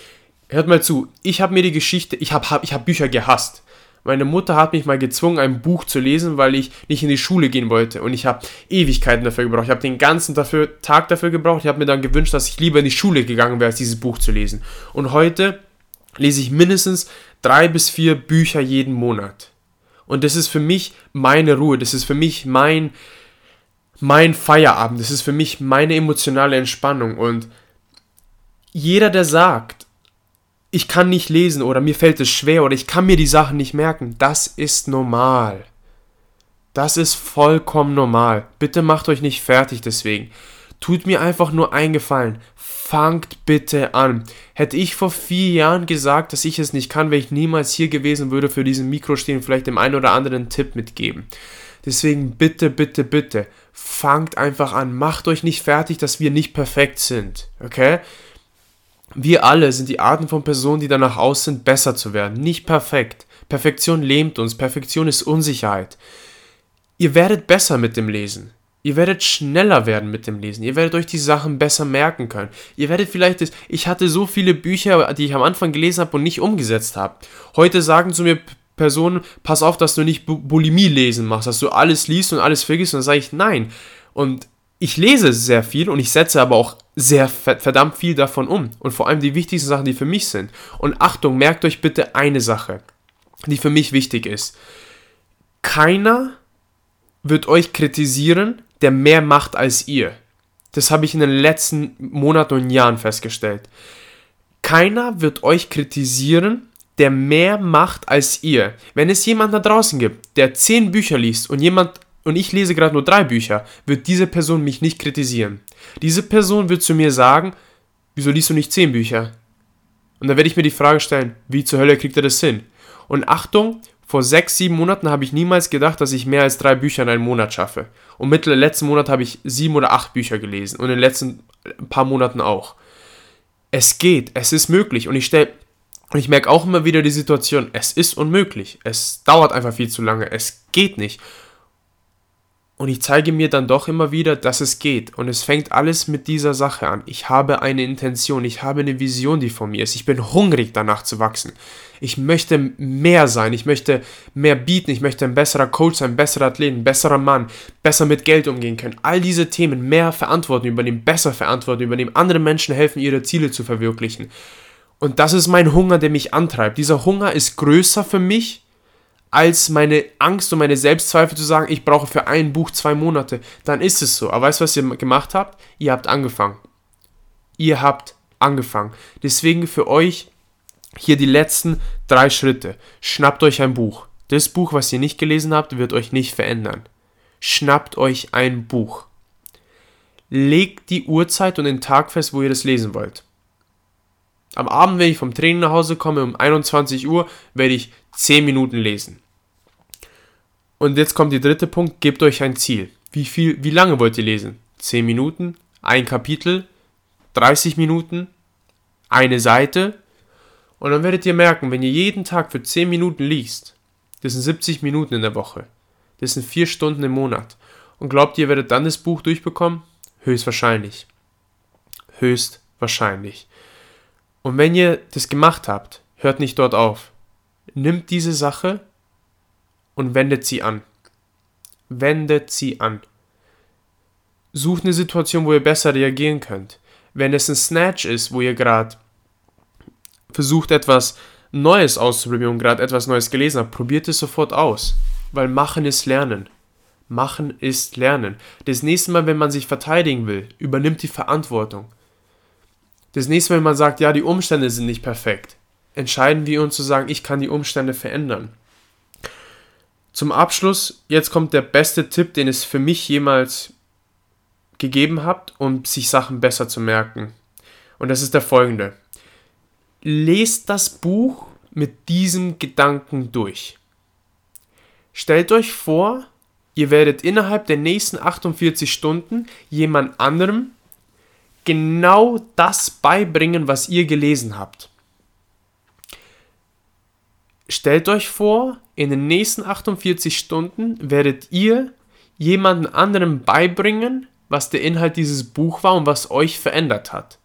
Hört mal zu, ich habe mir die Geschichte, ich habe hab, ich hab Bücher gehasst. Meine Mutter hat mich mal gezwungen, ein Buch zu lesen, weil ich nicht in die Schule gehen wollte. Und ich habe Ewigkeiten dafür gebraucht. Ich habe den ganzen dafür, Tag dafür gebraucht. Ich habe mir dann gewünscht, dass ich lieber in die Schule gegangen wäre, als dieses Buch zu lesen. Und heute lese ich mindestens drei bis vier Bücher jeden Monat. Und das ist für mich meine Ruhe. Das ist für mich mein, mein Feierabend. Das ist für mich meine emotionale Entspannung. Und jeder, der sagt, ich kann nicht lesen oder mir fällt es schwer oder ich kann mir die Sachen nicht merken. Das ist normal. Das ist vollkommen normal. Bitte macht euch nicht fertig deswegen. Tut mir einfach nur eingefallen. Fangt bitte an. Hätte ich vor vier Jahren gesagt, dass ich es nicht kann, wäre ich niemals hier gewesen, würde für diesen Mikro stehen, vielleicht dem einen oder anderen Tipp mitgeben. Deswegen bitte, bitte, bitte, fangt einfach an. Macht euch nicht fertig, dass wir nicht perfekt sind. Okay? Wir alle sind die Arten von Personen, die danach aus sind, besser zu werden. Nicht perfekt. Perfektion lähmt uns. Perfektion ist Unsicherheit. Ihr werdet besser mit dem Lesen. Ihr werdet schneller werden mit dem Lesen. Ihr werdet euch die Sachen besser merken können. Ihr werdet vielleicht, das, ich hatte so viele Bücher, die ich am Anfang gelesen habe und nicht umgesetzt habe. Heute sagen zu mir Personen, pass auf, dass du nicht Bulimie lesen machst, dass du alles liest und alles vergisst. Und dann sage ich, nein. Und ich lese sehr viel und ich setze aber auch sehr verdammt viel davon um. Und vor allem die wichtigsten Sachen, die für mich sind. Und Achtung, merkt euch bitte eine Sache, die für mich wichtig ist. Keiner wird euch kritisieren, der mehr macht als ihr. Das habe ich in den letzten Monaten und Jahren festgestellt. Keiner wird euch kritisieren, der mehr macht als ihr. Wenn es jemand da draußen gibt, der zehn Bücher liest und jemand und ich lese gerade nur drei Bücher, wird diese Person mich nicht kritisieren. Diese Person wird zu mir sagen, wieso liest du nicht zehn Bücher? Und dann werde ich mir die Frage stellen, wie zur Hölle kriegt er das hin? Und Achtung, vor sechs, sieben Monaten habe ich niemals gedacht, dass ich mehr als drei Bücher in einem Monat schaffe. Und mittel letzten Monat habe ich sieben oder acht Bücher gelesen und in den letzten paar Monaten auch. Es geht, es ist möglich und ich stelle und ich merke auch immer wieder die Situation, es ist unmöglich. Es dauert einfach viel zu lange. Es geht nicht. Und ich zeige mir dann doch immer wieder, dass es geht. Und es fängt alles mit dieser Sache an. Ich habe eine Intention, ich habe eine Vision, die vor mir ist. Ich bin hungrig danach zu wachsen. Ich möchte mehr sein, ich möchte mehr bieten, ich möchte ein besserer Coach sein, ein besserer Athlet, ein besserer Mann, besser mit Geld umgehen können. All diese Themen, mehr Verantwortung übernehmen, besser Verantwortung übernehmen, anderen Menschen helfen, ihre Ziele zu verwirklichen. Und das ist mein Hunger, der mich antreibt. Dieser Hunger ist größer für mich als meine Angst und meine Selbstzweifel zu sagen, ich brauche für ein Buch zwei Monate, dann ist es so. Aber weißt du, was ihr gemacht habt? Ihr habt angefangen. Ihr habt angefangen. Deswegen für euch hier die letzten drei Schritte. Schnappt euch ein Buch. Das Buch, was ihr nicht gelesen habt, wird euch nicht verändern. Schnappt euch ein Buch. Legt die Uhrzeit und den Tag fest, wo ihr das lesen wollt. Am Abend, wenn ich vom Training nach Hause komme, um 21 Uhr, werde ich 10 Minuten lesen. Und jetzt kommt der dritte Punkt, gebt euch ein Ziel. Wie, viel, wie lange wollt ihr lesen? 10 Minuten? Ein Kapitel? 30 Minuten? Eine Seite? Und dann werdet ihr merken, wenn ihr jeden Tag für 10 Minuten liest, das sind 70 Minuten in der Woche, das sind 4 Stunden im Monat. Und glaubt ihr, werdet dann das Buch durchbekommen? Höchstwahrscheinlich. Höchstwahrscheinlich. Und wenn ihr das gemacht habt, hört nicht dort auf. Nimmt diese Sache und wendet sie an. Wendet sie an. Sucht eine Situation, wo ihr besser reagieren könnt. Wenn es ein Snatch ist, wo ihr gerade versucht, etwas Neues auszuprobieren und gerade etwas Neues gelesen habt, probiert es sofort aus. Weil machen ist Lernen. Machen ist Lernen. Das nächste Mal, wenn man sich verteidigen will, übernimmt die Verantwortung. Das nächste Mal, wenn man sagt, ja, die Umstände sind nicht perfekt, entscheiden wir uns zu sagen, ich kann die Umstände verändern. Zum Abschluss, jetzt kommt der beste Tipp, den es für mich jemals gegeben habt, um sich Sachen besser zu merken. Und das ist der folgende. Lest das Buch mit diesem Gedanken durch. Stellt euch vor, ihr werdet innerhalb der nächsten 48 Stunden jemand anderem genau das beibringen, was ihr gelesen habt. Stellt euch vor, in den nächsten 48 Stunden werdet ihr jemanden anderem beibringen, was der Inhalt dieses Buch war und was euch verändert hat.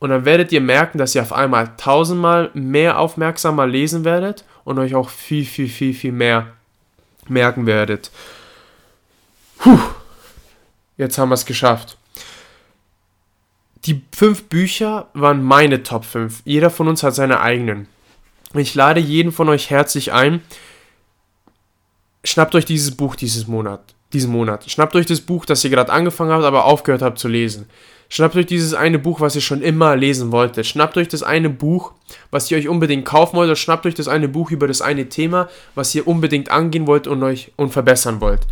Und dann werdet ihr merken, dass ihr auf einmal tausendmal mehr aufmerksamer lesen werdet und euch auch viel, viel, viel, viel mehr merken werdet. Puh, jetzt haben wir es geschafft. Die fünf Bücher waren meine Top 5. Jeder von uns hat seine eigenen. Ich lade jeden von euch herzlich ein. Schnappt euch dieses Buch dieses Monat. Diesen Monat. Schnappt euch das Buch, das ihr gerade angefangen habt, aber aufgehört habt zu lesen. Schnappt euch dieses eine Buch, was ihr schon immer lesen wolltet. Schnappt euch das eine Buch, was ihr euch unbedingt kaufen wollt. Oder schnappt euch das eine Buch über das eine Thema, was ihr unbedingt angehen wollt und euch und verbessern wollt.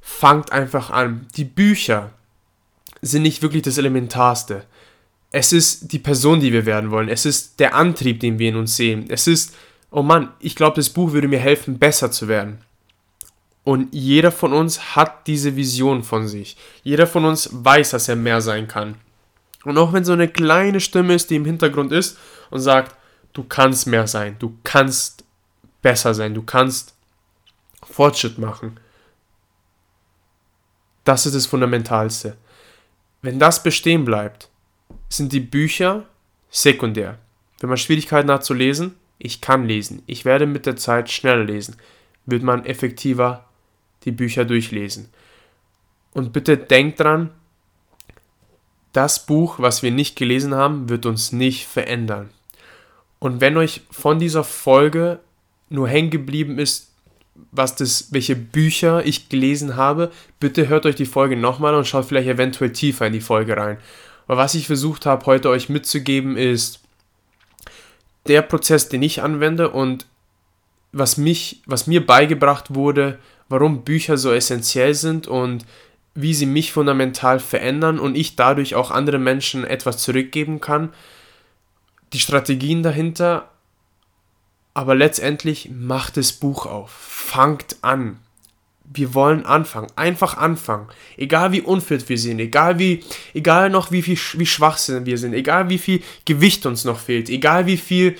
Fangt einfach an. Die Bücher sind nicht wirklich das Elementarste. Es ist die Person, die wir werden wollen. Es ist der Antrieb, den wir in uns sehen. Es ist, oh Mann, ich glaube, das Buch würde mir helfen, besser zu werden. Und jeder von uns hat diese Vision von sich. Jeder von uns weiß, dass er mehr sein kann. Und auch wenn so eine kleine Stimme ist, die im Hintergrund ist und sagt, du kannst mehr sein, du kannst besser sein, du kannst Fortschritt machen. Das ist das Fundamentalste. Wenn das bestehen bleibt, sind die Bücher sekundär. Wenn man Schwierigkeiten hat zu lesen, ich kann lesen, ich werde mit der Zeit schneller lesen, wird man effektiver die Bücher durchlesen. Und bitte denkt dran, das Buch, was wir nicht gelesen haben, wird uns nicht verändern. Und wenn euch von dieser Folge nur hängen geblieben ist, was das, welche Bücher ich gelesen habe, bitte hört euch die Folge nochmal und schaut vielleicht eventuell tiefer in die Folge rein. Aber was ich versucht habe, heute euch mitzugeben, ist der Prozess, den ich anwende und was mich, was mir beigebracht wurde, warum Bücher so essentiell sind und wie sie mich fundamental verändern und ich dadurch auch anderen Menschen etwas zurückgeben kann. Die Strategien dahinter, aber letztendlich macht das Buch auf. Fangt an. Wir wollen anfangen. Einfach anfangen. Egal wie unfit wir sind, egal wie, egal noch wie viel, wie schwach wir sind, egal wie viel Gewicht uns noch fehlt, egal wie viel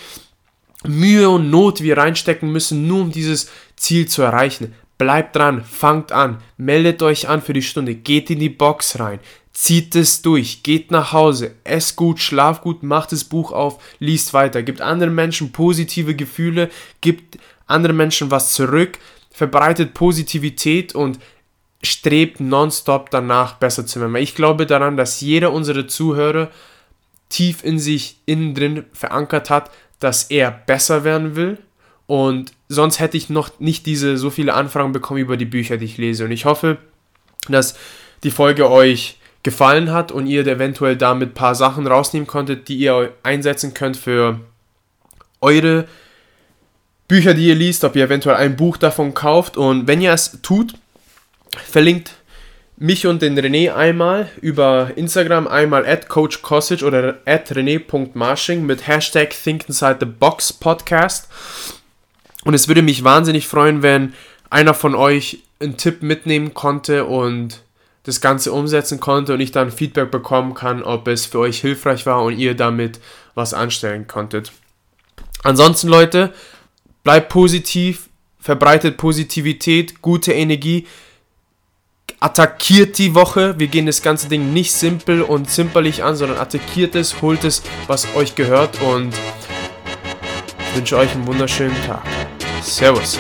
Mühe und Not wir reinstecken müssen, nur um dieses Ziel zu erreichen. Bleibt dran, fangt an, meldet euch an für die Stunde, geht in die Box rein, zieht es durch, geht nach Hause, esst gut, schlaf gut, macht das Buch auf, liest weiter, gibt anderen Menschen positive Gefühle, gibt anderen Menschen was zurück, verbreitet Positivität und strebt nonstop danach besser zu werden. Ich glaube daran, dass jeder unserer Zuhörer tief in sich innen drin verankert hat, dass er besser werden will und sonst hätte ich noch nicht diese so viele Anfragen bekommen über die Bücher, die ich lese. Und ich hoffe, dass die Folge euch gefallen hat und ihr eventuell damit ein paar Sachen rausnehmen konntet, die ihr einsetzen könnt für eure Bücher, die ihr liest, ob ihr eventuell ein Buch davon kauft. Und wenn ihr es tut, verlinkt mich und den René einmal über Instagram, einmal at Coach Kosic oder at René.marsching mit Hashtag Think Inside the Box Podcast. Und es würde mich wahnsinnig freuen, wenn einer von euch einen Tipp mitnehmen konnte und das Ganze umsetzen konnte und ich dann Feedback bekommen kann, ob es für euch hilfreich war und ihr damit was anstellen konntet. Ansonsten, Leute, bleibt positiv, verbreitet Positivität, gute Energie, attackiert die Woche. Wir gehen das ganze Ding nicht simpel und zimperlich an, sondern attackiert es, holt es, was euch gehört und wünsche euch einen wunderschönen Tag. Servus.